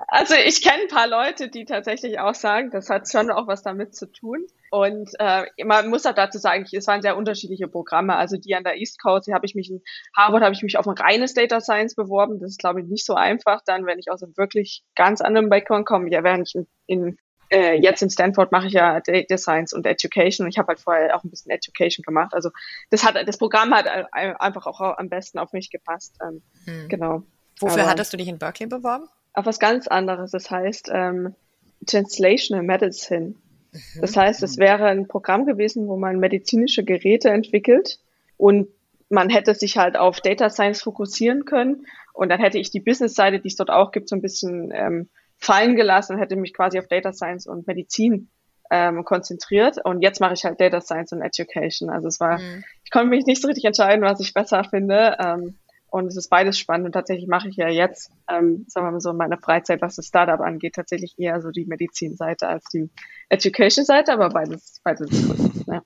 Also ich kenne ein paar Leute, die tatsächlich auch sagen, das hat schon auch was damit zu tun. Und äh, man muss auch dazu sagen, es waren sehr unterschiedliche Programme. Also die an der East Coast, habe ich mich in Harvard habe ich mich auf ein reines Data Science beworben. Das ist glaube ich nicht so einfach. Dann, wenn ich aus einem wirklich ganz anderen Background komme, ja, während ich in, in äh, jetzt in Stanford mache ich ja Data Science und Education und ich habe halt vorher auch ein bisschen Education gemacht. Also das hat das Programm hat einfach auch am besten auf mich gepasst. Ähm, hm. Genau. Wofür Aber, hattest du dich in Berkeley beworben? Auf was ganz anderes. Das heißt ähm, Translational Medicine. Mhm. Das heißt, es wäre ein Programm gewesen, wo man medizinische Geräte entwickelt und man hätte sich halt auf Data Science fokussieren können und dann hätte ich die Business-Seite, die es dort auch gibt, so ein bisschen ähm, fallen gelassen und hätte mich quasi auf Data Science und Medizin ähm, konzentriert und jetzt mache ich halt Data Science und Education. Also es war, mhm. ich konnte mich nicht so richtig entscheiden, was ich besser finde. Ähm, und es ist beides spannend. Und tatsächlich mache ich ja jetzt, ähm, sagen wir mal so, in meiner Freizeit, was das Startup angeht, tatsächlich eher so die Medizinseite als die Education-Seite, aber beides, beides ist gut. Ja.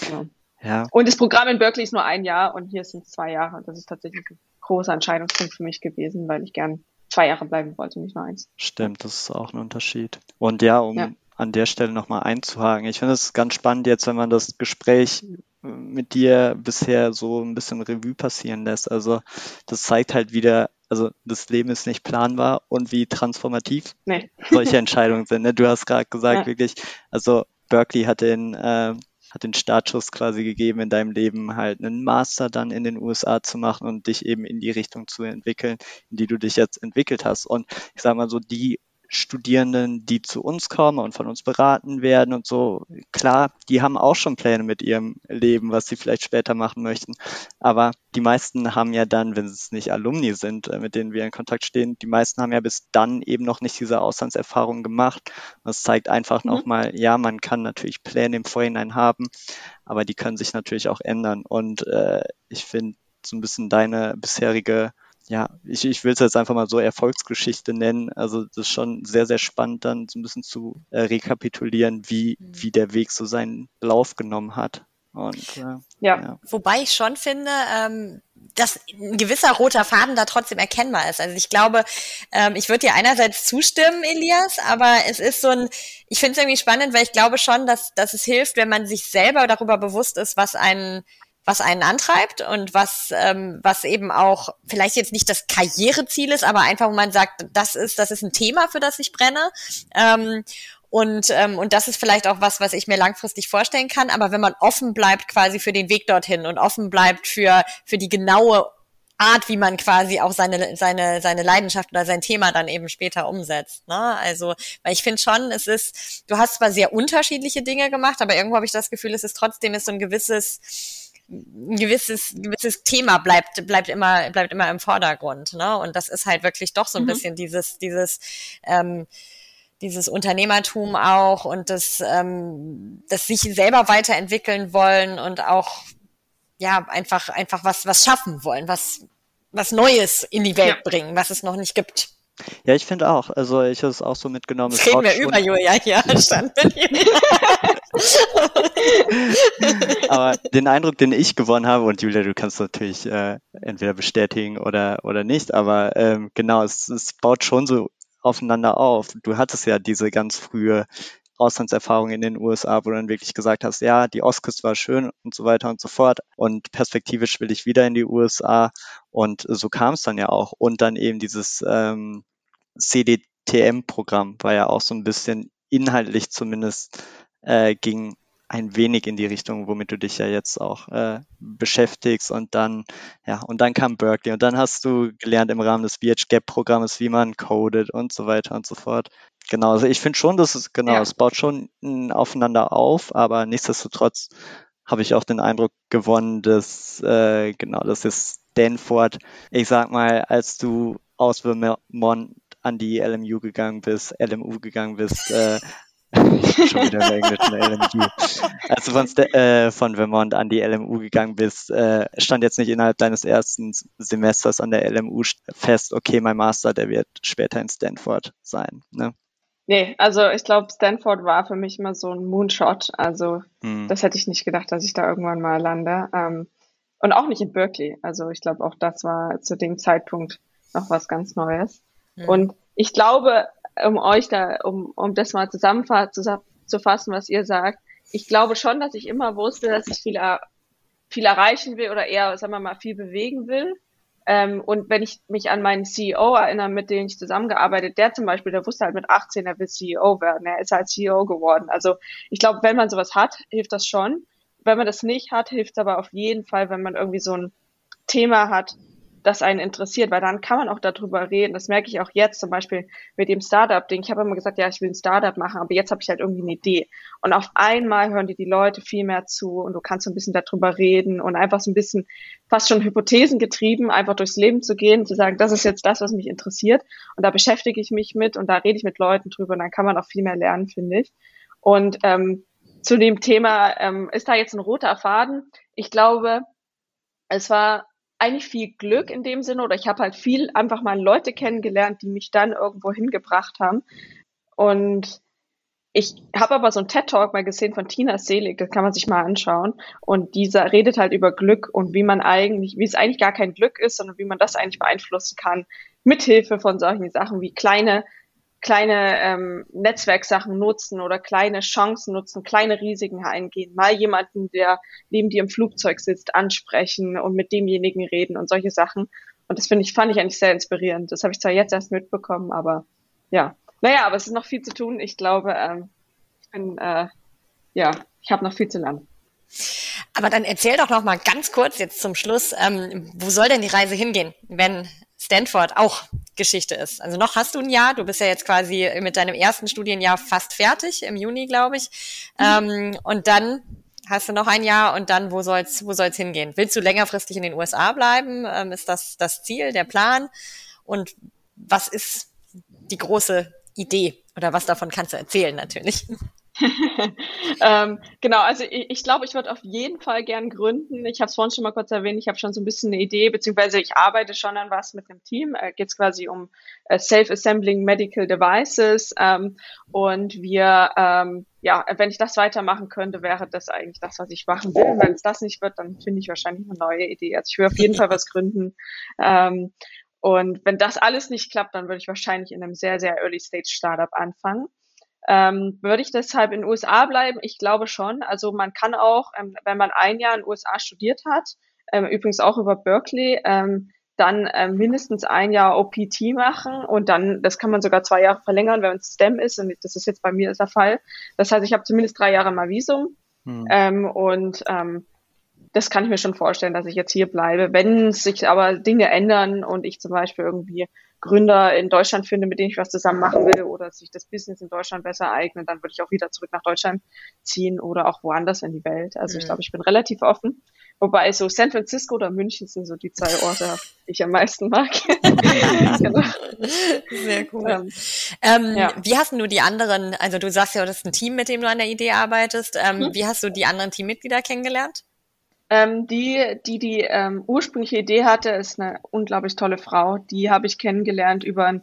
Genau. Ja. Und das Programm in Berkeley ist nur ein Jahr und hier sind es zwei Jahre. Und das ist tatsächlich ein großer Entscheidungspunkt für mich gewesen, weil ich gern zwei Jahre bleiben wollte, nicht nur eins. Stimmt, das ist auch ein Unterschied. Und ja, um ja. an der Stelle nochmal einzuhaken, ich finde es ganz spannend jetzt, wenn man das Gespräch mit dir bisher so ein bisschen Revue passieren lässt. Also das zeigt halt wieder, also das Leben ist nicht planbar und wie transformativ nee. solche Entscheidungen sind. Ne? Du hast gerade gesagt, ja. wirklich, also Berkeley hat den, äh, hat den Startschuss quasi gegeben, in deinem Leben halt einen Master dann in den USA zu machen und dich eben in die Richtung zu entwickeln, in die du dich jetzt entwickelt hast. Und ich sage mal so, die Studierenden, die zu uns kommen und von uns beraten werden und so. Klar, die haben auch schon Pläne mit ihrem Leben, was sie vielleicht später machen möchten. Aber die meisten haben ja dann, wenn es nicht Alumni sind, äh, mit denen wir in Kontakt stehen, die meisten haben ja bis dann eben noch nicht diese Auslandserfahrung gemacht. Das zeigt einfach mhm. nochmal, ja, man kann natürlich Pläne im Vorhinein haben, aber die können sich natürlich auch ändern. Und äh, ich finde so ein bisschen deine bisherige ja, ich, ich will es jetzt einfach mal so Erfolgsgeschichte nennen. Also das ist schon sehr, sehr spannend, dann so ein bisschen zu äh, rekapitulieren, wie, mhm. wie der Weg so seinen Lauf genommen hat. Und, äh, ja. ja. Wobei ich schon finde, ähm, dass ein gewisser roter Faden da trotzdem erkennbar ist. Also ich glaube, ähm, ich würde dir einerseits zustimmen, Elias, aber es ist so ein, ich finde es irgendwie spannend, weil ich glaube schon, dass, dass es hilft, wenn man sich selber darüber bewusst ist, was einen was einen antreibt und was, ähm, was eben auch vielleicht jetzt nicht das Karriereziel ist, aber einfach, wo man sagt, das ist, das ist ein Thema, für das ich brenne. Ähm, und, ähm, und das ist vielleicht auch was, was ich mir langfristig vorstellen kann. Aber wenn man offen bleibt quasi für den Weg dorthin und offen bleibt für, für die genaue Art, wie man quasi auch seine, seine, seine Leidenschaft oder sein Thema dann eben später umsetzt. Ne? Also, weil ich finde schon, es ist, du hast zwar sehr unterschiedliche Dinge gemacht, aber irgendwo habe ich das Gefühl, es ist trotzdem ist so ein gewisses, ein gewisses, gewisses Thema bleibt, bleibt immer, bleibt immer im Vordergrund. Ne? Und das ist halt wirklich doch so ein mhm. bisschen dieses, dieses, ähm, dieses Unternehmertum auch und das, ähm, das sich selber weiterentwickeln wollen und auch ja einfach einfach was was schaffen wollen, was was Neues in die Welt ja. bringen, was es noch nicht gibt. Ja, ich finde auch. Also ich habe es auch so mitgenommen. Das reden wir über Julia hier stand mit Aber den Eindruck, den ich gewonnen habe, und Julia, du kannst natürlich äh, entweder bestätigen oder oder nicht, aber ähm, genau, es, es baut schon so aufeinander auf. Du hattest ja diese ganz frühe Auslandserfahrung in den USA, wo du dann wirklich gesagt hast, ja, die Ostküste war schön und so weiter und so fort. Und perspektivisch will ich wieder in die USA. Und so kam es dann ja auch. Und dann eben dieses ähm, CDTM-Programm war ja auch so ein bisschen inhaltlich zumindest äh, ging ein wenig in die Richtung, womit du dich ja jetzt auch äh, beschäftigst und dann, ja, und dann kam Berkeley und dann hast du gelernt im Rahmen des VHGAP-Programmes, wie man codet und so weiter und so fort. Genau, also ich finde schon, dass es, genau, ja. es baut schon aufeinander auf, aber nichtsdestotrotz habe ich auch den Eindruck gewonnen, dass, äh, genau, das ist Stanford, ich sag mal, als du aus Vermont an die LMU gegangen bist, LMU gegangen bist, äh, Schon wieder im englischen LMU. Als du von, äh, von Vermont an die LMU gegangen bist, äh, stand jetzt nicht innerhalb deines ersten Semesters an der LMU fest, okay, mein Master, der wird später in Stanford sein. Ne? Nee, also ich glaube, Stanford war für mich immer so ein Moonshot. Also hm. das hätte ich nicht gedacht, dass ich da irgendwann mal lande. Ähm, und auch nicht in Berkeley. Also ich glaube, auch das war zu dem Zeitpunkt noch was ganz Neues. Hm. Und ich glaube, um euch da, um, um das mal zusammenzufassen, was ihr sagt. Ich glaube schon, dass ich immer wusste, dass ich viel, viel erreichen will oder eher, sagen wir mal, viel bewegen will. Ähm, und wenn ich mich an meinen CEO erinnere, mit dem ich zusammengearbeitet, der zum Beispiel, der wusste halt mit 18, er will CEO werden. Er ist halt CEO geworden. Also ich glaube, wenn man sowas hat, hilft das schon. Wenn man das nicht hat, hilft es aber auf jeden Fall, wenn man irgendwie so ein Thema hat, das einen interessiert, weil dann kann man auch darüber reden. Das merke ich auch jetzt zum Beispiel mit dem Startup-Ding. Ich habe immer gesagt, ja, ich will ein Startup machen, aber jetzt habe ich halt irgendwie eine Idee. Und auf einmal hören dir die Leute viel mehr zu und du kannst so ein bisschen darüber reden und einfach so ein bisschen fast schon Hypothesen getrieben, einfach durchs Leben zu gehen, zu sagen, das ist jetzt das, was mich interessiert und da beschäftige ich mich mit und da rede ich mit Leuten drüber und dann kann man auch viel mehr lernen, finde ich. Und ähm, zu dem Thema, ähm, ist da jetzt ein roter Faden? Ich glaube, es war eigentlich viel Glück in dem Sinne oder ich habe halt viel einfach mal Leute kennengelernt, die mich dann irgendwo hingebracht haben. Und ich habe aber so ein TED-Talk mal gesehen von Tina Selig, das kann man sich mal anschauen. Und dieser redet halt über Glück und wie man eigentlich, wie es eigentlich gar kein Glück ist, sondern wie man das eigentlich beeinflussen kann, mithilfe von solchen Sachen wie kleine kleine ähm, Netzwerksachen nutzen oder kleine Chancen nutzen, kleine Risiken eingehen, mal jemanden, der neben dir im Flugzeug sitzt, ansprechen und mit demjenigen reden und solche Sachen. Und das finde ich, fand ich eigentlich sehr inspirierend. Das habe ich zwar jetzt erst mitbekommen, aber ja. Naja, aber es ist noch viel zu tun. Ich glaube, ähm, ich bin, äh, ja, ich habe noch viel zu lernen. Aber dann erzähl doch noch mal ganz kurz jetzt zum Schluss, ähm, wo soll denn die Reise hingehen, wenn Stanford auch Geschichte ist. Also noch hast du ein Jahr, du bist ja jetzt quasi mit deinem ersten Studienjahr fast fertig, im Juni, glaube ich. Mhm. Ähm, und dann hast du noch ein Jahr und dann, wo soll's, wo soll's hingehen? Willst du längerfristig in den USA bleiben? Ähm, ist das das Ziel, der Plan? Und was ist die große Idee? Oder was davon kannst du erzählen, natürlich? ähm, genau, also ich, ich glaube, ich würde auf jeden Fall gern gründen. Ich habe es vorhin schon mal kurz erwähnt, ich habe schon so ein bisschen eine Idee, beziehungsweise ich arbeite schon an was mit dem Team. Äh, Geht es quasi um äh, Self-Assembling Medical Devices. Ähm, und wir, ähm, ja, wenn ich das weitermachen könnte, wäre das eigentlich das, was ich machen will. Wenn es das nicht wird, dann finde ich wahrscheinlich eine neue Idee. Also ich will auf jeden Fall was gründen. Ähm, und wenn das alles nicht klappt, dann würde ich wahrscheinlich in einem sehr, sehr Early Stage Startup anfangen. Ähm, würde ich deshalb in den USA bleiben? Ich glaube schon. Also man kann auch, ähm, wenn man ein Jahr in den USA studiert hat, ähm, übrigens auch über Berkeley, ähm, dann ähm, mindestens ein Jahr OPT machen und dann, das kann man sogar zwei Jahre verlängern, wenn es STEM ist und das ist jetzt bei mir der Fall. Das heißt, ich habe zumindest drei Jahre mal Visum hm. ähm, und ähm, das kann ich mir schon vorstellen, dass ich jetzt hier bleibe. Wenn sich aber Dinge ändern und ich zum Beispiel irgendwie Gründer in Deutschland finde, mit denen ich was zusammen machen will oder sich das Business in Deutschland besser eignet, dann würde ich auch wieder zurück nach Deutschland ziehen oder auch woanders in die Welt. Also mhm. ich glaube, ich bin relativ offen. Wobei so San Francisco oder München sind so die zwei Orte, die ich am meisten mag. genau. Sehr cool. Ähm, ähm, ja. Wie hast du die anderen, also du sagst ja, das ist ein Team, mit dem du an der Idee arbeitest. Ähm, mhm. Wie hast du die anderen Teammitglieder kennengelernt? Ähm, die, die die ähm, ursprüngliche Idee hatte, ist eine unglaublich tolle Frau. Die habe ich kennengelernt über einen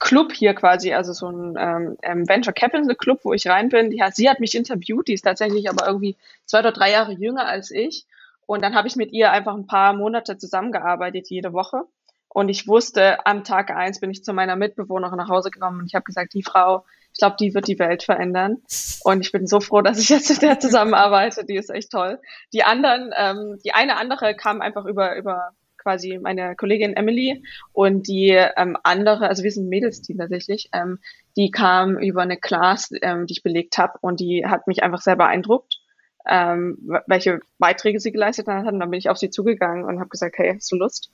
Club hier quasi, also so ein ähm, ähm, Venture Capital Club, wo ich rein bin. Die hat, sie hat mich interviewt, die ist tatsächlich aber irgendwie zwei oder drei Jahre jünger als ich. Und dann habe ich mit ihr einfach ein paar Monate zusammengearbeitet, jede Woche. Und ich wusste, am Tag eins bin ich zu meiner Mitbewohnerin nach Hause gekommen und ich habe gesagt, die Frau, glaube, die wird die Welt verändern. Und ich bin so froh, dass ich jetzt mit der zusammenarbeite. Die ist echt toll. Die anderen, ähm, die eine andere kam einfach über, über quasi meine Kollegin Emily und die ähm, andere, also wir sind ein Mädelsteam tatsächlich, ähm, die kam über eine Class, ähm, die ich belegt habe und die hat mich einfach sehr beeindruckt, ähm, welche Beiträge sie geleistet hat. Und dann bin ich auf sie zugegangen und habe gesagt, hey, hast du Lust?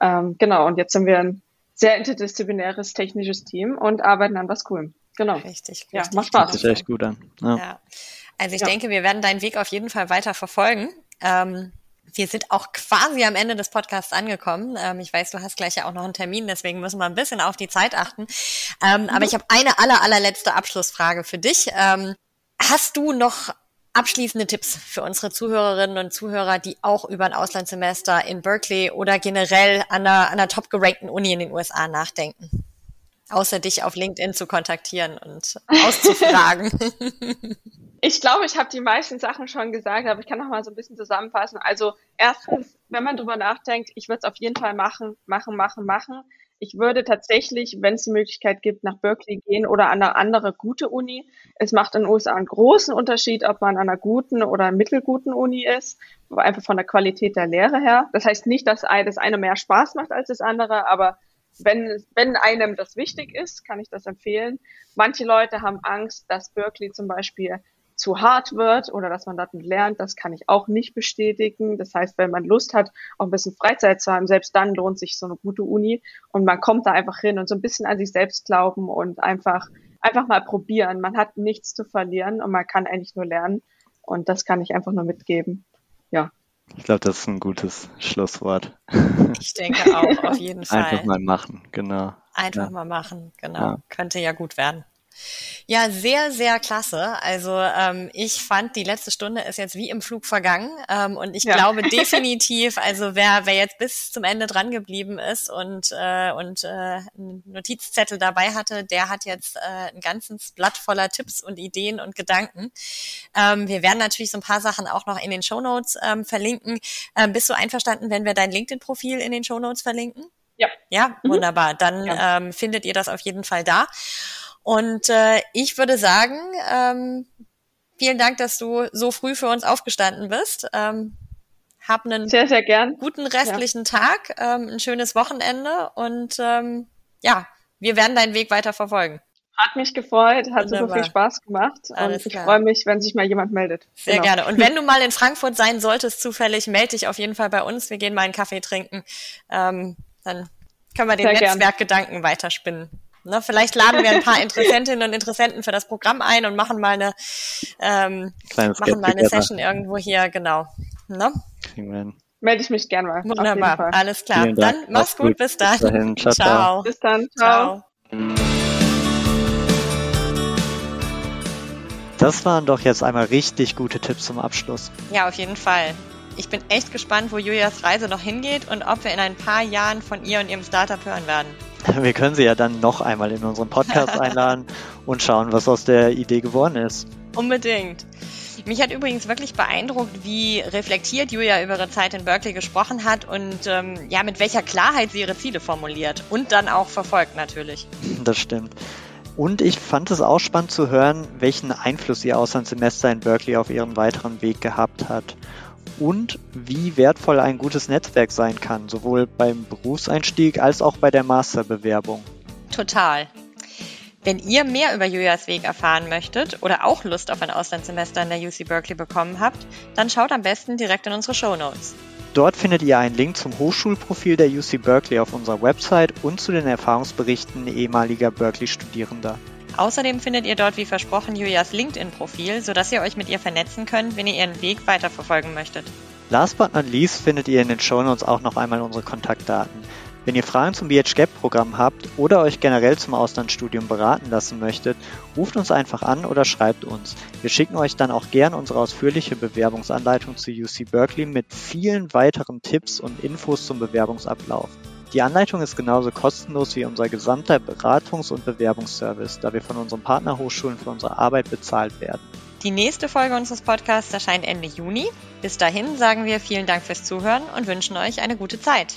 Ähm, genau, und jetzt sind wir ein sehr interdisziplinäres technisches Team und arbeiten an was Coolem. Genau. Richtig, ja, macht Spaß. Das ist echt gut an. Ja. ja. Also ich ja. denke, wir werden deinen Weg auf jeden Fall weiter verfolgen. Ähm, wir sind auch quasi am Ende des Podcasts angekommen. Ähm, ich weiß, du hast gleich ja auch noch einen Termin, deswegen müssen wir ein bisschen auf die Zeit achten. Ähm, mhm. Aber ich habe eine aller, allerletzte Abschlussfrage für dich. Ähm, hast du noch abschließende Tipps für unsere Zuhörerinnen und Zuhörer, die auch über ein Auslandssemester in Berkeley oder generell an einer, einer top gerankten Uni in den USA nachdenken? außer dich auf LinkedIn zu kontaktieren und auszufragen? ich glaube, ich habe die meisten Sachen schon gesagt, aber ich kann noch mal so ein bisschen zusammenfassen. Also erstens, wenn man drüber nachdenkt, ich würde es auf jeden Fall machen, machen, machen, machen. Ich würde tatsächlich, wenn es die Möglichkeit gibt, nach Berkeley gehen oder an eine andere gute Uni. Es macht in den USA einen großen Unterschied, ob man an einer guten oder mittelguten Uni ist, einfach von der Qualität der Lehre her. Das heißt nicht, dass das eine mehr Spaß macht als das andere, aber wenn, wenn einem das wichtig ist, kann ich das empfehlen. Manche Leute haben Angst, dass Berkeley zum Beispiel zu hart wird oder dass man nicht lernt. Das kann ich auch nicht bestätigen. Das heißt, wenn man Lust hat, auch ein bisschen Freizeit zu haben, selbst dann lohnt sich so eine gute Uni und man kommt da einfach hin und so ein bisschen an sich selbst glauben und einfach, einfach mal probieren. Man hat nichts zu verlieren und man kann eigentlich nur lernen. Und das kann ich einfach nur mitgeben. Ja. Ich glaube, das ist ein gutes Schlusswort. Ich denke auch, auf jeden Fall. Einfach mal machen, genau. Einfach ja. mal machen, genau. Ja. Könnte ja gut werden. Ja, sehr, sehr klasse. Also ähm, ich fand, die letzte Stunde ist jetzt wie im Flug vergangen. Ähm, und ich ja. glaube definitiv, also wer, wer jetzt bis zum Ende dran geblieben ist und, äh, und äh, einen Notizzettel dabei hatte, der hat jetzt äh, ein ganzes Blatt voller Tipps und Ideen und Gedanken. Ähm, wir werden natürlich so ein paar Sachen auch noch in den Show Notes ähm, verlinken. Ähm, bist du einverstanden, wenn wir dein LinkedIn-Profil in den Show Notes verlinken? Ja. Ja, mhm. wunderbar. Dann ja. Ähm, findet ihr das auf jeden Fall da. Und äh, ich würde sagen, ähm, vielen Dank, dass du so früh für uns aufgestanden bist. Ähm, hab einen sehr, sehr gern. guten restlichen ja. Tag, ähm, ein schönes Wochenende und ähm, ja, wir werden deinen Weg weiter verfolgen. Hat mich gefreut, hat Wunderbar. super viel Spaß gemacht Alles und ich freue mich, wenn sich mal jemand meldet. Sehr genau. gerne. Und wenn du mal in Frankfurt sein solltest, zufällig, melde dich auf jeden Fall bei uns. Wir gehen mal einen Kaffee trinken. Ähm, dann können wir den Netzwerkgedanken weiterspinnen. Ne, vielleicht laden wir ein paar Interessentinnen und Interessenten für das Programm ein und machen mal eine, ähm, machen mal eine Session irgendwo hier, genau. Ne? Melde ich mich gerne mal. Wunderbar, alles klar. Dann mach's gut, bis dann. Bis dahin. Ciao, ciao. Bis dann, ciao. ciao. Das waren doch jetzt einmal richtig gute Tipps zum Abschluss. Ja, auf jeden Fall. Ich bin echt gespannt, wo Julias Reise noch hingeht und ob wir in ein paar Jahren von ihr und ihrem Startup hören werden. Wir können sie ja dann noch einmal in unseren Podcast einladen und schauen, was aus der Idee geworden ist. Unbedingt. Mich hat übrigens wirklich beeindruckt, wie reflektiert Julia über ihre Zeit in Berkeley gesprochen hat und ähm, ja, mit welcher Klarheit sie ihre Ziele formuliert und dann auch verfolgt natürlich. Das stimmt. Und ich fand es auch spannend zu hören, welchen Einfluss ihr Auslandssemester in Berkeley auf ihren weiteren Weg gehabt hat. Und wie wertvoll ein gutes Netzwerk sein kann, sowohl beim Berufseinstieg als auch bei der Masterbewerbung. Total. Wenn ihr mehr über Julias Weg erfahren möchtet oder auch Lust auf ein Auslandssemester in der UC Berkeley bekommen habt, dann schaut am besten direkt in unsere Show Notes. Dort findet ihr einen Link zum Hochschulprofil der UC Berkeley auf unserer Website und zu den Erfahrungsberichten ehemaliger Berkeley-Studierender. Außerdem findet ihr dort wie versprochen Julias LinkedIn-Profil, sodass ihr euch mit ihr vernetzen könnt, wenn ihr ihren Weg weiterverfolgen möchtet. Last but not least findet ihr in den Show Notes auch noch einmal unsere Kontaktdaten. Wenn ihr Fragen zum BHGAP-Programm habt oder euch generell zum Auslandsstudium beraten lassen möchtet, ruft uns einfach an oder schreibt uns. Wir schicken euch dann auch gern unsere ausführliche Bewerbungsanleitung zu UC Berkeley mit vielen weiteren Tipps und Infos zum Bewerbungsablauf. Die Anleitung ist genauso kostenlos wie unser gesamter Beratungs- und Bewerbungsservice, da wir von unseren Partnerhochschulen für unsere Arbeit bezahlt werden. Die nächste Folge unseres Podcasts erscheint Ende Juni. Bis dahin sagen wir vielen Dank fürs Zuhören und wünschen euch eine gute Zeit.